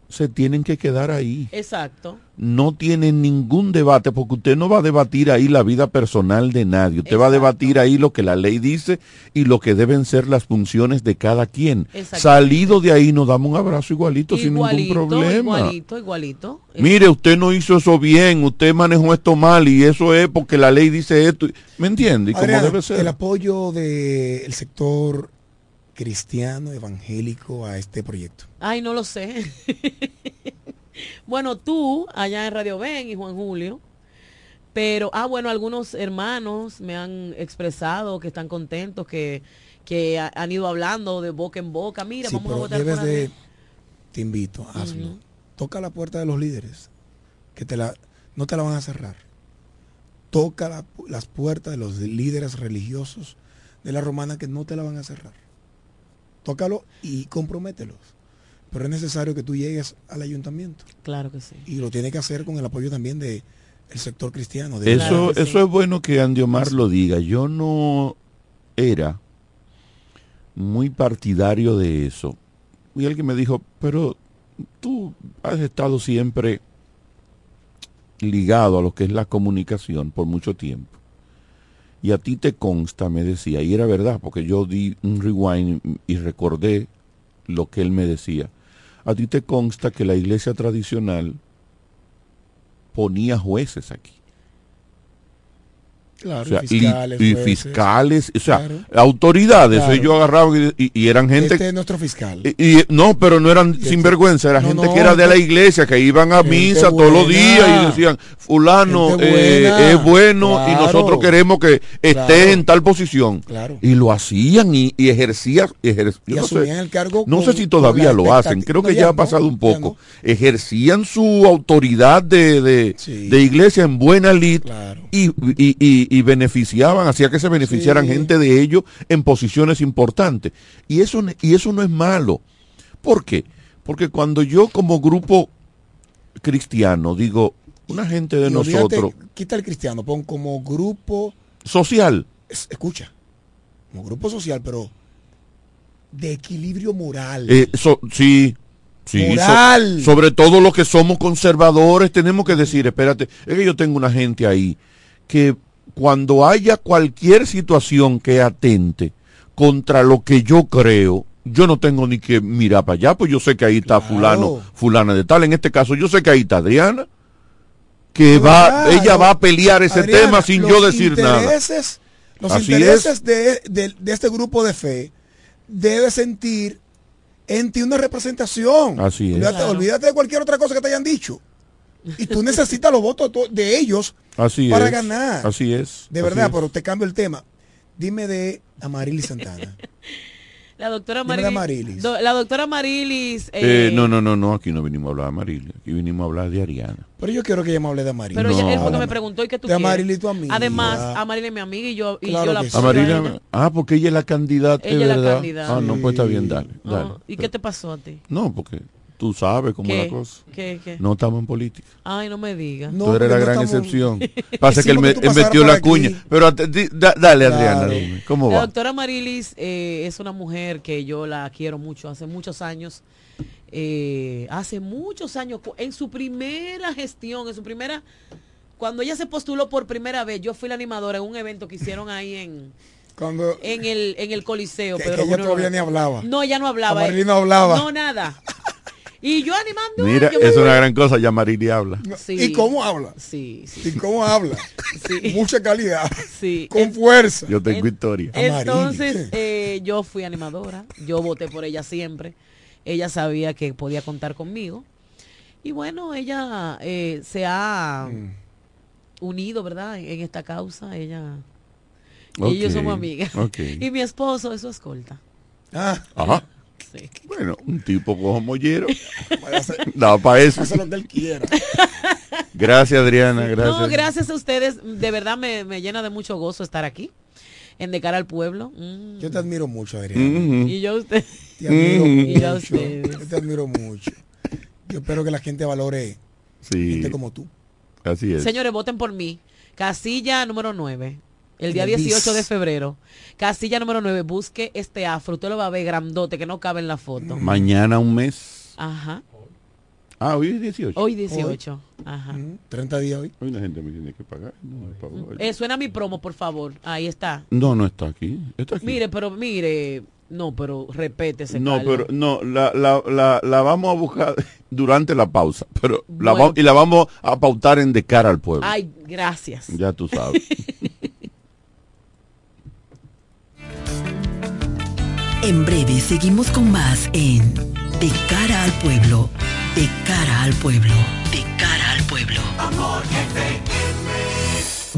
se tienen que quedar ahí
Exacto.
no tiene ningún debate, porque usted no va a debatir ahí la vida personal de nadie, usted va a debatir ahí lo que la ley dice y lo que deben ser las funciones de cada quien. Salido de ahí nos damos un abrazo igualito, sin ningún problema.
igualito, igualito.
Mire, usted no hizo eso bien, usted manejó esto mal y eso es porque la ley dice esto. ¿Me entiende? Y como debe ser.
el apoyo del sector cristiano evangélico a este proyecto.
Ay, no lo sé. bueno, tú, allá en Radio Ben y Juan Julio. Pero, ah, bueno, algunos hermanos me han expresado que están contentos, que, que ha- han ido hablando de boca en boca. Mira,
Sí,
vamos a votar
debes
por
de, te invito, hazlo. Toca la puerta de los líderes, que te la, no te la van a cerrar. Toca la- las puertas de los líderes religiosos de la romana que no te la van a cerrar. Tócalo y compromételos. Pero es necesario que tú llegues al ayuntamiento.
Claro que sí.
Y lo tiene que hacer con el apoyo también de el sector cristiano. de-
Eso, eso es bueno que Andy Omar lo diga. Yo no era muy partidario de eso. Y alguien me dijo, pero tú has estado siempre ligado a lo que es la comunicación por mucho tiempo. Y a ti te consta, me decía, y era verdad, porque yo di un rewind y recordé lo que él me decía. A ti te consta que la iglesia tradicional ponía jueces aquí.
Claro,
O sea, y-
fiscales,
y,
jueces.
fiscales, o sea,
Claro.
autoridades,
Claro.
ellos agarraban y, eran gente...
Este es nuestro fiscal.
y, no, pero no eran
este-
sinvergüenza, era
No,
gente
no,
que era de la iglesia, que iban a misa todos los días y decían, fulano eh, es bueno y nosotros queremos que esté en tal posición.
Claro.
Y lo hacían y, ejercían, ejer-
Y
yo no sé,
el cargo
no
con-
sé si todavía lo hacen, creo que
No,
ya,
ya
ha pasado un poco. Ejercían su autoridad de, de, de iglesia en buena lid y, y- beneficiaban, hacía que se beneficiaran
Sí.
gente de ellos en posiciones importantes. Y eso, y eso no es malo. ¿Por qué? Porque cuando yo como grupo cristiano digo, una gente de
Y olvídate,
nosotros,
quita el cristiano, pon como grupo,
social,
es- escucha, como grupo social, pero de equilibrio moral.
eh, so- sí, sí, so- sobre todo los que somos conservadores, tenemos que decir, espérate, es que yo tengo una gente ahí que cuando haya cualquier situación que atente contra lo que yo creo, yo no tengo ni que mirar para allá, pues yo sé que ahí está fulano, fulana de tal, en este caso yo sé que ahí está Adriana, que va,
verdad,
ella
no.
va a pelear ese
Adriana,
tema sin yo decir nada.
Los
Así
intereses de, de- de este grupo de fe debe sentir en ti una representación.
Así es.
Olvídate,
Claro.
olvídate de cualquier otra cosa que te hayan dicho. Y tú necesitas los votos de to- de ellos
Así
para
es.
ganar.
Así es.
De verdad,
es.
pero te cambio el tema. Dime de Amarili Santana.
La doctora
Dime de
Marilis.
Marilis.
do- la doctora Marilis.
Eh,
eh,
no, no, no, no, aquí no vinimos a hablar de Marilia, aquí vinimos a hablar de Ariana.
Pero yo quiero que ella me hable de Marilis.
Pero ella- él
No.
porque me preguntó, ¿y qué tú
De? Amarili, tu amiga.
Además, Amarili es mi amiga y yo, y
Claro
yo la
que sí.
Amarilla, ah, porque ella es la candidata,
Ella es la candidata.
Ah, no, pues está bien, dale,
Ah,
dale.
¿Y qué te pasó a ti?
No, porque tú sabes cómo es la cosa.
¿Qué, qué?
No estamos en política.
Ay, no me digas.
tú eres la gran excepción. Pasa que él, me- él metió la
aquí.
cuña. Pero da- dale, Adriana, dime, ¿cómo
La
va?
doctora Marilis eh, es una mujer que yo la quiero mucho, hace muchos años, eh, hace muchos años, en su primera gestión, en su primera, cuando ella se postuló por primera vez, yo fui la animadora en un evento que hicieron ahí en,
Cuando
en el, en el Coliseo.
que,
Pedro
que ella todavía ni hablaba.
No, ella no hablaba. Eh.
no hablaba.
No, nada. Y yo animando.
Mira,
yo
es una gran cosa, ya Marilia habla.
Sí.
¿Y cómo habla?
Sí,
¿Y cómo habla? Mucha calidad.
Sí.
Con fuerza.
Yo tengo historia.
Entonces, eh, yo fui animadora, yo voté por ella siempre. Ella sabía que podía contar conmigo. Y bueno, ella eh, se ha
Mm.
unido, ¿verdad? En esta causa. Ella y
Ok,
ellos somos amigas.
ok.
Y mi esposo es su escolta.
Ah,
Ajá.
Sí.
Bueno, un tipo como mollero. Da para eso.
Hace lo que él quiera.
Gracias, Adriana. Gracias.
No, gracias a ustedes. De verdad me, me llena de mucho gozo estar aquí. En De Cara al Pueblo. Mm.
Yo te admiro mucho, Adriana.
Ujú.
Y yo a usted.
Te admiro
Mm.
Y yo a
mucho.
ustedes.
Yo te admiro mucho. Yo espero que la gente valore
Sí.
gente como tú.
Así es.
Señores, voten por mí. Casilla número 9. El día
En el
18
bis.
de febrero. Casilla número 9. Busque este afro. Usted lo va a ver grandote que no cabe en la foto.
Mañana un mes.
Ajá.
Ah, hoy es 18.
Hoy 18. Ajá.
30 días hoy.
Hoy la gente me tiene que pagar. No, me pagó.
Eh, suena mi promo, por favor. Ahí está.
no, no está aquí. Está aquí.
Mire, pero mire. No, pero repétese.
no,
Carlos.
pero no, la, la, la, la vamos a buscar durante la pausa. Pero la
Bueno.
va- y la vamos a pautar en de cara al pueblo.
Ay, gracias.
Ya tú sabes.
En breve seguimos con más en De cara al pueblo, de cara al pueblo, de cara al pueblo.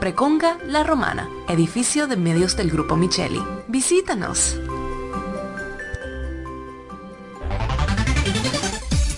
Preconga La Romana, edificio de medios del Grupo Micheli. Visítanos.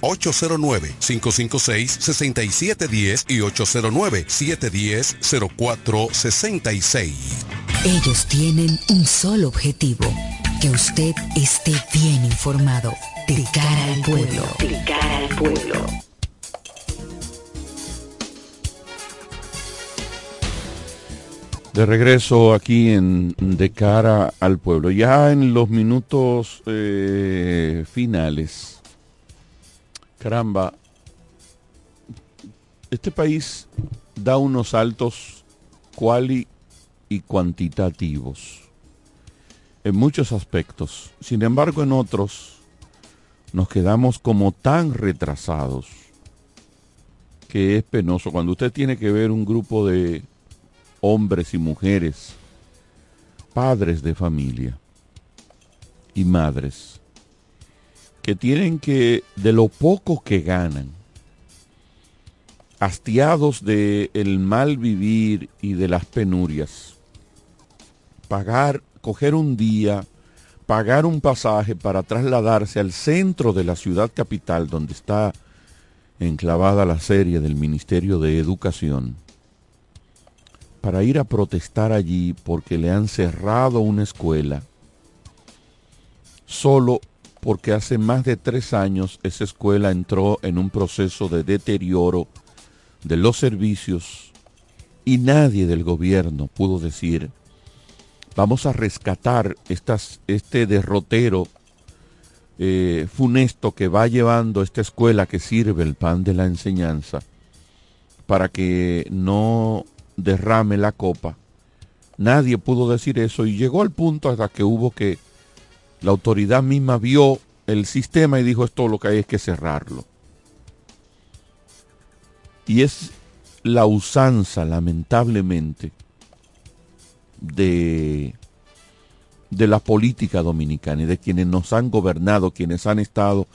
809-556-6710 y 809-710-0466.
Ellos tienen un solo objetivo, que usted esté bien informado. De cara al pueblo. De cara al pueblo.
De regreso aquí en De cara al pueblo. Ya en los minutos eh, finales. Caramba. Este país da unos saltos cuali y cuantitativos. En muchos aspectos. Sin embargo, en otros nos quedamos como tan retrasados que es penoso. Cuando usted tiene que ver un grupo de hombres y mujeres, padres de familia y madres, que tienen que, de lo poco que ganan, hastiados de mal vivir y de las penurias, pagar, coger un día, pagar un pasaje para trasladarse al centro de la ciudad capital donde está enclavada la serie del Ministerio de Educación, para ir a protestar allí porque le han cerrado una escuela, solo porque hace más de tres años esa escuela entró en un proceso de deterioro de los servicios y nadie del gobierno pudo decir, vamos a rescatar estas, este derrotero eh, funesto que va llevando esta escuela que sirve el pan de la enseñanza para que no derrame la copa. Nadie pudo decir eso y llegó al punto hasta que hubo que la autoridad misma vio el sistema y dijo esto lo que hay es que cerrarlo. Y es la usanza, lamentablemente, de, de la política dominicana y de quienes nos han gobernado, quienes han estado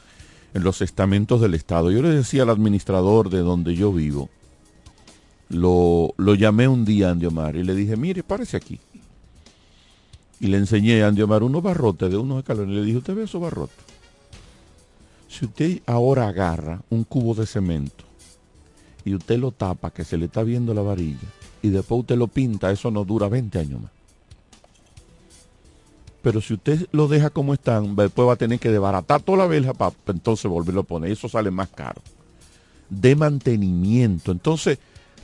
en los estamentos del Estado. Yo le decía al administrador de donde yo vivo, lo, lo llamé un día Andiomar y le dije, mire, párese aquí. Y le enseñé a Andiomar unos barrotes de unos escalones. Le dije, ¿usted ve esos barrotes? Si usted ahora agarra un cubo de cemento y usted lo tapa, que se le está viendo la varilla, y después usted lo pinta, eso no dura 20 años más. Pero si usted lo deja como están, después va a tener que desbaratar toda la verja para entonces volverlo a poner. Eso sale más caro. De mantenimiento. Entonces,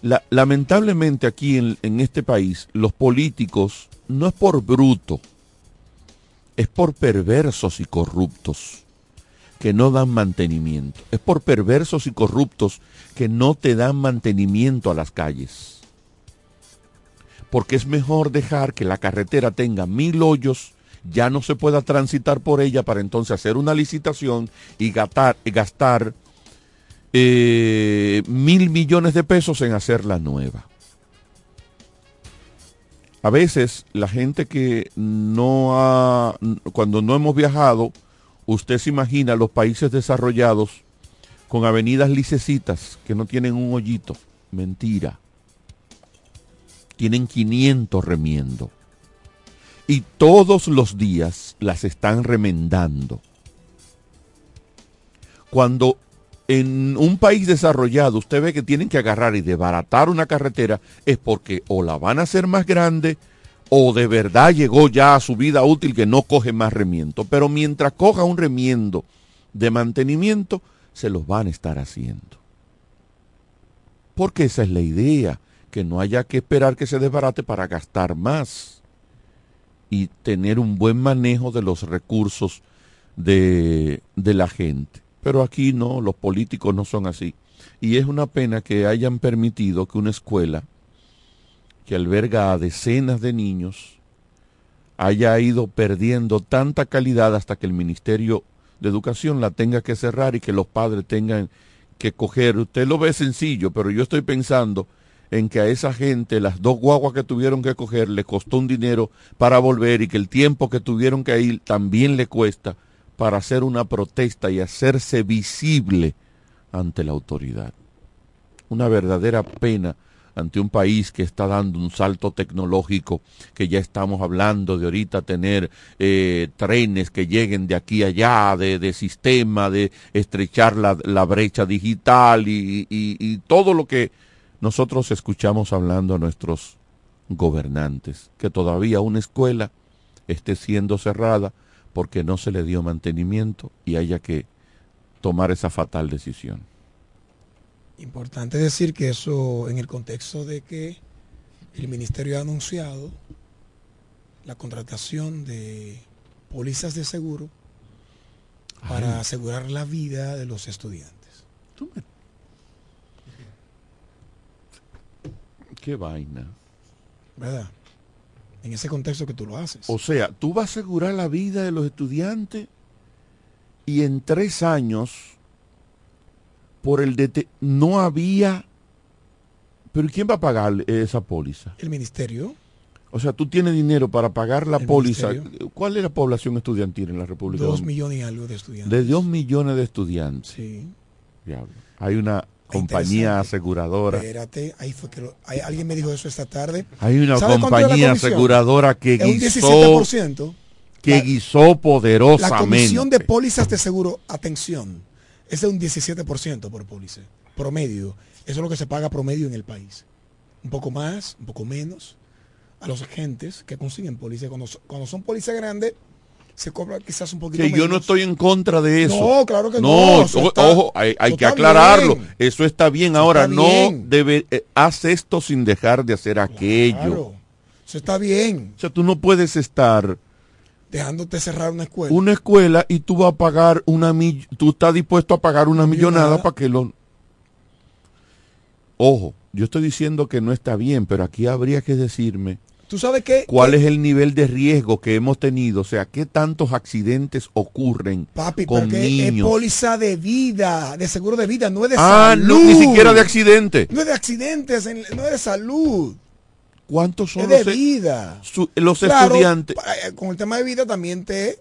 la, lamentablemente aquí en, este país, los políticos no es por bruto, es por perversos y corruptos que no dan mantenimiento. Es por perversos y corruptos que no te dan mantenimiento a las calles. Porque es mejor dejar que la carretera tenga mil hoyos, ya no se pueda transitar por ella para entonces hacer una licitación y gastar eh, mil millones de pesos en hacerla nueva. A veces la gente que no ha, cuando no hemos viajado, usted se imagina los países desarrollados con avenidas licecitas que no tienen un hoyito. Mentira. Tienen 500 remiendo. Y todos los días las están remendando. Cuando en un país desarrollado usted ve que tienen que agarrar y desbaratar una carretera, es porque o la van a hacer más grande o de verdad llegó ya a su vida útil que no coge más remiendo. Pero mientras coja un remiendo de mantenimiento, se los van a estar haciendo. Porque esa es la idea, que no haya que esperar que se desbarate para gastar más y tener un buen manejo de los recursos de, de la gente. Pero aquí no, los políticos no son así. Y es una pena que hayan permitido que una escuela que alberga a decenas de niños haya ido perdiendo tanta calidad hasta que el Ministerio de educación la tenga que cerrar y que los padres tengan que coger. Usted lo ve sencillo, pero yo estoy pensando en que a esa gente las dos guaguas que tuvieron que coger le costó un dinero para volver y que el tiempo que tuvieron que ir también le cuesta para hacer una protesta y hacerse visible ante la autoridad. Una verdadera pena ante un país que está dando un salto tecnológico, que ya estamos hablando de ahorita tener eh, trenes que lleguen de aquí a allá, de, de sistema, de estrechar la, la brecha digital y, y, y todo lo que nosotros escuchamos hablando a nuestros gobernantes, que todavía una escuela esté siendo cerrada porque no se le dio mantenimiento y haya que tomar esa fatal decisión.
Importante decir que eso en el contexto de que el ministerio ha anunciado la contratación de pólizas de seguro para asegurar la vida de los estudiantes.
Qué vaina.
¿Verdad? En ese contexto que tú lo haces.
O sea, tú vas a asegurar la vida de los estudiantes y en tres años, por el DT, no había... Pero ¿quién va a pagar esa póliza?
El ministerio.
O sea, tú tienes dinero para pagar la
El
póliza.
ministerio.
¿Cuál es la población estudiantil en la República
Dos millones y algo de estudiantes.
De dos millones de estudiantes.
Sí.
Diablo. Hay una compañía aseguradora.
Espérate, ahí fue que lo- hay- alguien me dijo eso esta tarde.
Hay una
¿Sabe cuánto es la
compañía aseguradora que
Es un
guisó,
17%.
que guisó
La
poderosamente.
comisión de pólizas de seguro, atención, es de un 17% por póliza, promedio. Eso es lo que se paga promedio en el país. Un poco más, un poco menos. A los agentes que consiguen póliza, cuando, cuando son pólizas grandes, se cobra quizás un poquito
que
menos.
yo no estoy en contra de eso.
No, claro que no, eso
o-
está-
ojo, hay, que aclararlo.
bien.
Eso está bien. Ahora,
está
no debe, eh, haz esto sin dejar de hacer aquello.
Claro, eso está bien.
O sea, tú no puedes estar
Dejándote cerrar una escuela.
una escuela y tú vas a pagar una mill- tú estás dispuesto a pagar una millonada para que lo Ojo, yo estoy diciendo que no está bien, pero aquí habría que decirme
¿Tú sabes qué?
cuál es el nivel de riesgo que hemos tenido, o sea, qué tantos accidentes ocurren
Papi,
con
porque es
niños.
póliza de vida, de seguro de vida, no es de
Ah,
salud.
no, ni siquiera de accidente.
No es de accidentes, en- no es de salud.
¿Cuántos son
es de
los, e-
vida.
su- los
Claro,
estudiantes?
eh, con el tema de vida también te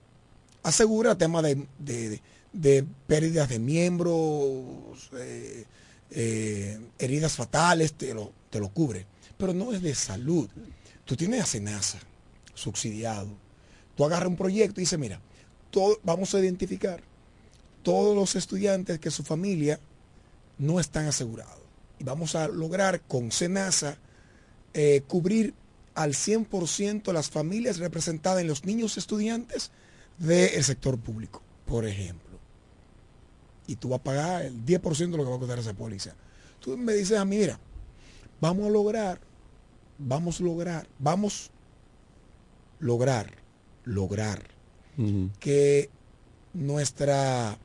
asegura tema de, de- de pérdidas de miembros, eh, eh, heridas fatales, te lo, te lo cubre. Pero no es de salud. Tú tienes a Senasa subsidiado. Tú agarras un proyecto y dices, mira, todo, vamos a identificar todos los estudiantes que su familia no están asegurados. Y vamos a lograr con Senasa eh, cubrir al 100% las familias representadas en los niños estudiantes del sector público, por ejemplo. Y tú vas a pagar el 10% de lo que va a costar esa póliza. Tú me dices a mí, mira, vamos a lograr, vamos a lograr, vamos a lograr, lograr que nuestra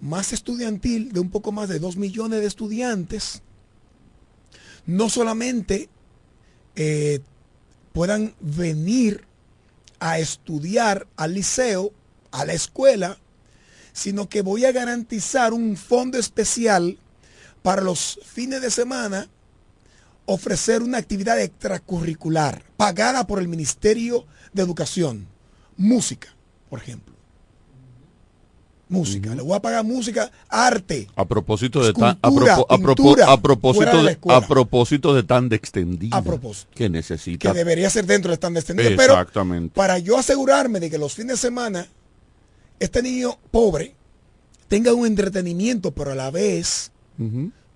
más estudiantil de un poco más de 2 millones de estudiantes no solamente eh, puedan venir a estudiar al liceo, a la escuela, sino que voy a garantizar un fondo especial para los fines de semana, ofrecer una actividad extracurricular pagada por el Ministerio de Educación, música, por ejemplo. Música, le voy a pagar música, arte,
A propósito de tan, a, propo- a propo- a propósito
de
de, a propósito de tan de extendida
A propósito.
que necesita
que debería ser dentro del stand extendido, pero
exactamente.
para yo asegurarme de que los fines de semana este niño pobre tenga un entretenimiento, pero a la vez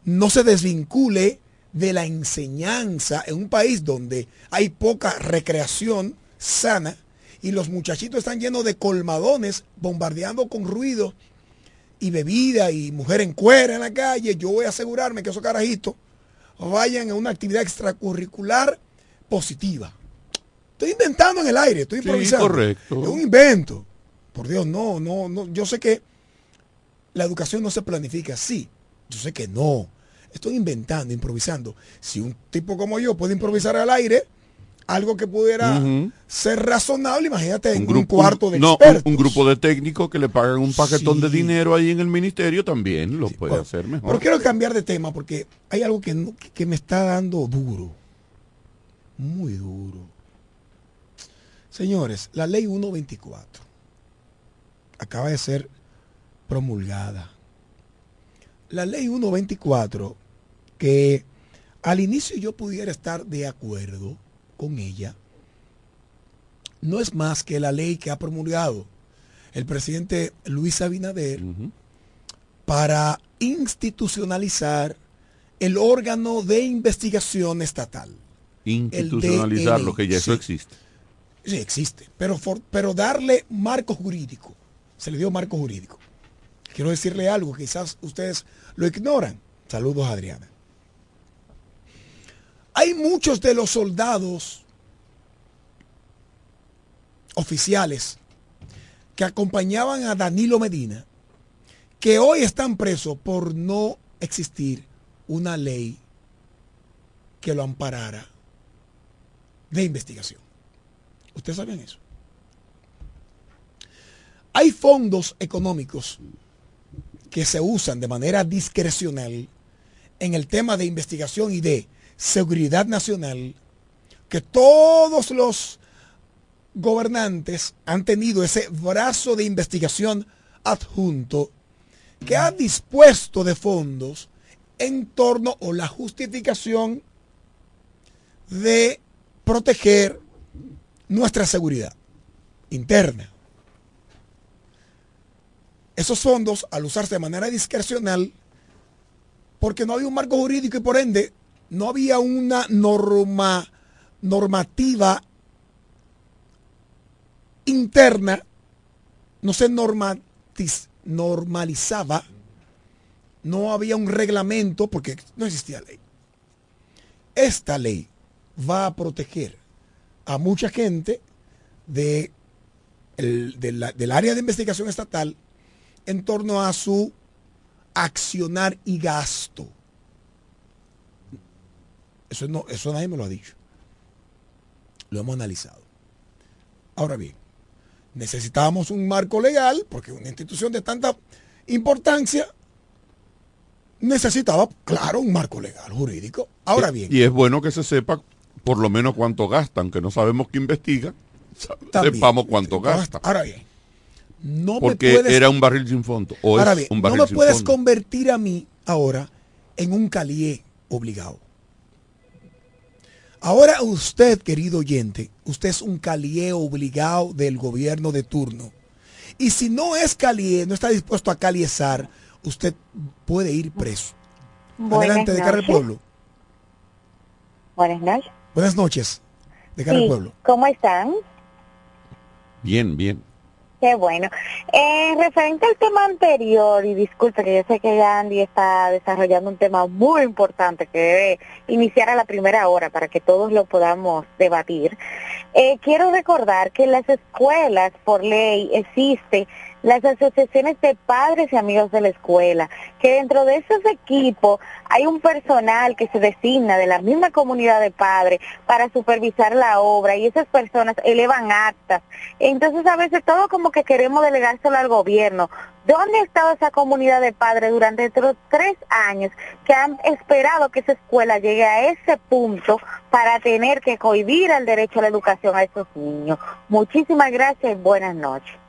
no se desvincule de la enseñanza en un país donde hay poca recreación sana y los muchachitos están llenos de colmadones bombardeando con ruido y bebida y mujer en cuera en la calle. Yo voy a asegurarme que esos carajitos vayan a una actividad extracurricular positiva. Estoy inventando en el aire, estoy
Sí,
improvisando.
correcto.
Es un invento. Por Dios, no, no, no. Yo sé que la educación no se planifica así. Yo sé que no. Estoy inventando, improvisando. Si un tipo como yo puede improvisar al aire, algo que pudiera ser razonable, imagínate un,
grupo-
cuarto de
un-
expertos.
un, grupo de técnicos que le pagan un paquetón de dinero ahí en el ministerio también lo puede hacer mejor.
Pero quiero cambiar de tema porque hay algo que, no- que me está dando duro. Muy duro. Señores, la ley 124 acaba de ser promulgada. La ley 124, que al inicio yo pudiera estar de acuerdo con ella, no es más que la ley que ha promulgado el presidente Luis Abinader para institucionalizar el órgano de investigación estatal.
Institucionalizar lo que ya eso existe.
Sí, existe, pero, for- pero darle marco jurídico. Se le dio marco jurídico. Quiero decirle algo, quizás ustedes lo ignoran. Saludos, Adriana. Hay muchos de los soldados oficiales que acompañaban a Danilo Medina que hoy están presos por no existir una ley que lo amparara de investigación. ¿Ustedes sabían eso? Hay fondos económicos que se usan de manera discrecional en el tema de investigación y de seguridad nacional, que todos los gobernantes han tenido ese brazo de investigación adjunto que ha dispuesto de fondos en torno o la justificación de proteger nuestra seguridad interna. Esos fondos, al usarse de manera discrecional, porque no había un marco jurídico y por ende no había una norma, normativa interna, no se normalizaba, no había un reglamento porque no existía ley. Esta ley va a proteger a mucha gente de el- del área de investigación estatal en torno a su accionar y gasto. Eso, no, eso nadie me lo ha dicho. Lo hemos analizado. Ahora bien, necesitábamos un marco legal, porque una institución de tanta importancia necesitaba, claro, un marco legal jurídico. Ahora bien,
Y es bueno que se sepa por lo menos cuánto gasta, aunque no sabemos qué investiga,
También.
sepamos cuánto gasta.
ahora bien, no
Porque
me puedes
era un barril sin fondo. O
Ahora
es
bien,
un
no me
sin
puedes
fondo.
convertir a mí ahora en un calié obligado. Ahora usted, querido oyente, usted es un calié obligado del gobierno de turno. Y si no es calié, no está dispuesto a caliezar, usted puede ir preso.
Buenas
Adelante, de cara al
noches.
pueblo.
Buenas noches.
Buenas noches, de cara
Sí,
al pueblo.
¿Cómo están?
Bien, bien.
Qué bueno. Eh, referente al tema anterior, y disculpe que yo sé que Andy está desarrollando un tema muy importante que debe iniciar a la primera hora para que todos lo podamos debatir. Eh, quiero recordar que las escuelas, por ley, existe las asociaciones de padres y amigos de la escuela, que dentro de esos equipos hay un personal que se designa de la misma comunidad de padres para supervisar la obra y esas personas elevan actas. Entonces a veces todo como que queremos delegárselo al gobierno. ¿Dónde ha estado esa comunidad de padres durante estos tres años que han esperado que esa escuela llegue a ese punto para tener que cohibir el derecho a la educación a esos niños? Muchísimas gracias y buenas noches.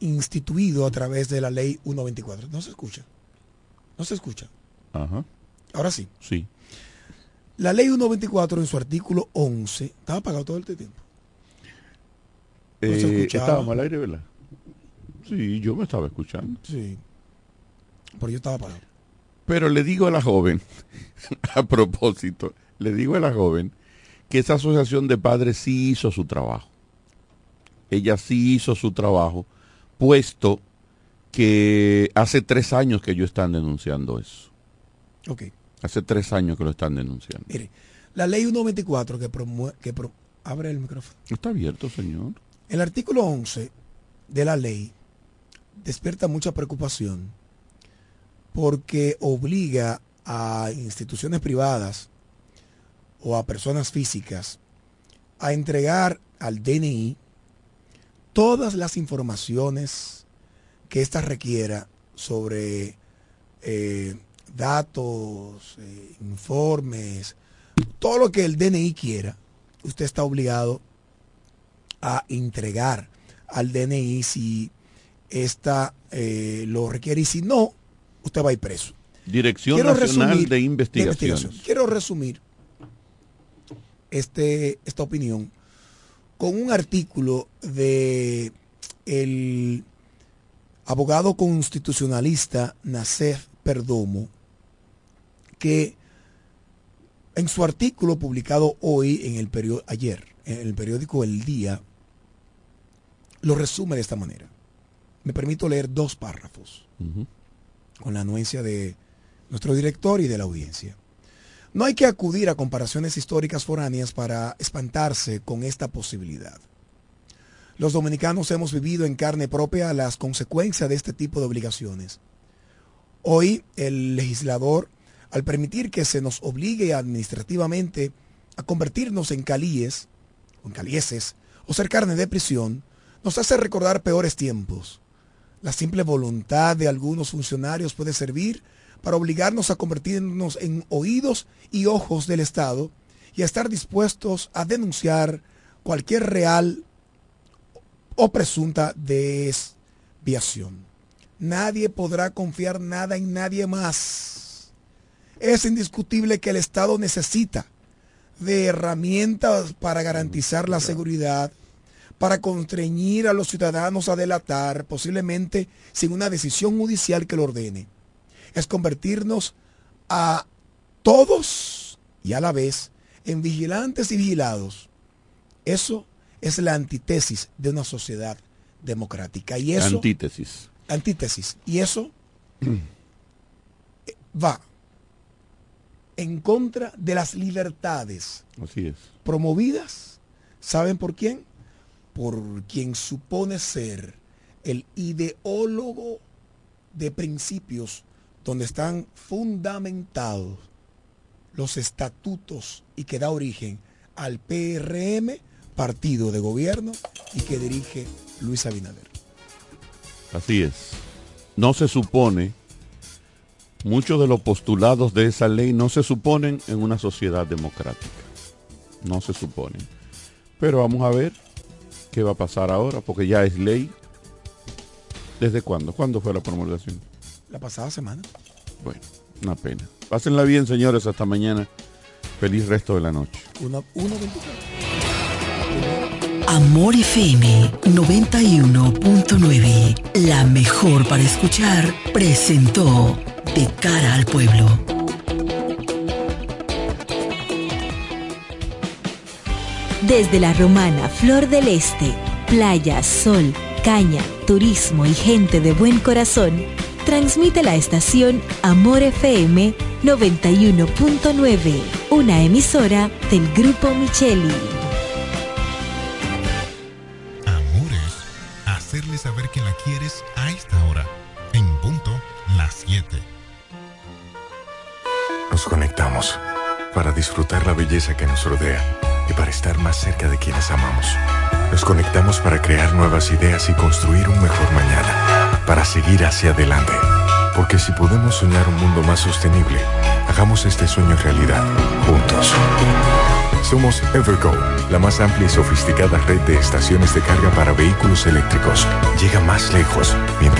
Instituido a través de la ley 124. No se escucha. No se escucha.
Ajá.
Ahora sí.
Sí.
La ley 124 en su artículo 11 estaba apagado todo el tiempo.
No
se
Eh,
escuchaba.
estábamos al aire, ¿verdad? Sí, yo me estaba escuchando.
Sí. Pero yo estaba apagado.
Pero le digo a la joven, a propósito, le digo a la joven que esa asociación de padres sí hizo su trabajo. Ella sí hizo su trabajo, puesto que hace tres años que ellos están denunciando eso.
Ok.
Hace tres años que lo están denunciando.
Mire, la ley 124 que promueve... Que pro- abre el micrófono.
Está abierto, señor.
El artículo 11 de la ley despierta mucha preocupación porque obliga a instituciones privadas o a personas físicas a entregar al DNI todas las informaciones que ésta requiera sobre eh, datos, eh, informes, todo lo que el DNI quiera, usted está obligado a entregar al DNI si esta eh, lo requiere y si no, usted va a ir preso.
Dirección
Quiero
Nacional
resumir-
de Investigaciones.
Quiero resumir este, esta opinión con un artículo de el abogado constitucionalista Nacef Perdomo, que en su artículo publicado hoy en el periódico, ayer, en el periódico El Día, lo resume de esta manera. Me permito leer dos párrafos con la anuencia de nuestro director y de la audiencia. No hay que acudir a comparaciones históricas foráneas para espantarse con esta posibilidad. Los dominicanos hemos vivido en carne propia las consecuencias de este tipo de obligaciones. Hoy el legislador, al permitir que se nos obligue administrativamente a convertirnos en calíes, o en calieses, o ser carne de prisión, nos hace recordar peores tiempos. La simple voluntad de algunos funcionarios puede servir para obligarnos a convertirnos en oídos y ojos del Estado y a estar dispuestos a denunciar cualquier real o presunta desviación. Nadie podrá confiar nada en nadie más. Es indiscutible que el Estado necesita de herramientas para garantizar la seguridad, para constreñir a los ciudadanos a delatar, posiblemente sin una decisión judicial que lo ordene. Es convertirnos a todos y a la vez en vigilantes y vigilados. Eso es la antítesis de una sociedad democrática. Y eso,
Antítesis.
antítesis. Y eso va en contra de las libertades
Así es.
promovidas, ¿saben por quién? Por quien supone ser el ideólogo de principios donde están fundamentados los estatutos y que da origen al PRM, partido de gobierno, y que dirige Luis Abinader.
Así es. No se supone, muchos de los postulados de esa ley no se suponen en una sociedad democrática. No se suponen. Pero vamos a ver qué va a pasar ahora, porque ya es ley. ¿Desde cuándo? ¿Cuándo fue la promulgación?
La pasada semana.
Bueno, una pena. Pásenla bien, señores. Hasta mañana. Feliz resto de la noche.
Una, uno, 24.
Amor FM 91.9, la mejor para escuchar, presentó De cara al pueblo.
Desde la romana Flor del Este, playa, sol, caña, turismo y gente de buen corazón, transmite la estación Amor FM 91.9, una emisora del Grupo Micheli.
Amor es hacerle saber que la quieres a esta hora, en punto las 7.
Nos conectamos para disfrutar la belleza que nos rodea y para estar más cerca de quienes amamos. Nos conectamos para crear nuevas ideas y construir un mejor mañana, para seguir hacia adelante. Porque si podemos soñar un mundo más sostenible, hagamos este sueño realidad, juntos. Somos Evergo, la más amplia y sofisticada red de estaciones de carga para vehículos eléctricos. Llega más lejos mientras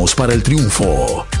para el triunfo.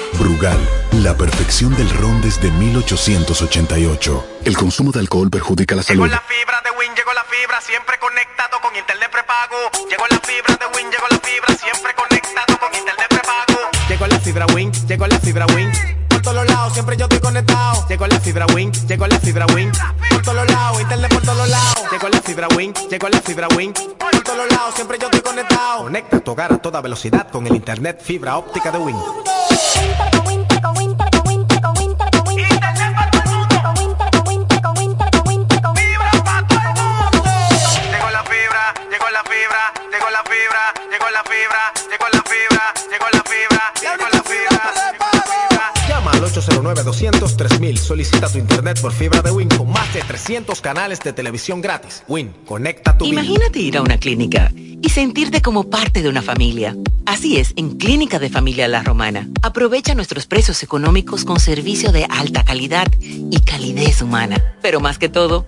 Brugal, la perfección del ron desde 1888. El consumo de alcohol perjudica la salud.
Llegó la fibra de Win, llegó la fibra, siempre conectado con internet prepago. Llegó la fibra de Win, llegó la fibra, siempre conectado con internet prepago. Llegó la fibra Win, llegó la fibra Win. Por todos lados, siempre yo estoy conectado. Llegó la fibra Win, llegó la fibra Win. Por todos lados, internet por todos lados. Llegó la fibra Win, llegó la fibra Win. Por todos lados, siempre yo estoy conectado. Conecta tu hogar a toda velocidad con el internet fibra óptica de Win. Llegó al 809-200-3000. Solicita tu internet por fibra de Win con más de 300 canales de televisión gratis. Win, conecta tu.
Imagínate ir a una clínica y sentirte como parte de una familia. Así es, en Clínica de Familia La Romana. Aprovecha nuestros precios económicos con servicio de alta calidad y calidez humana. Pero más que todo,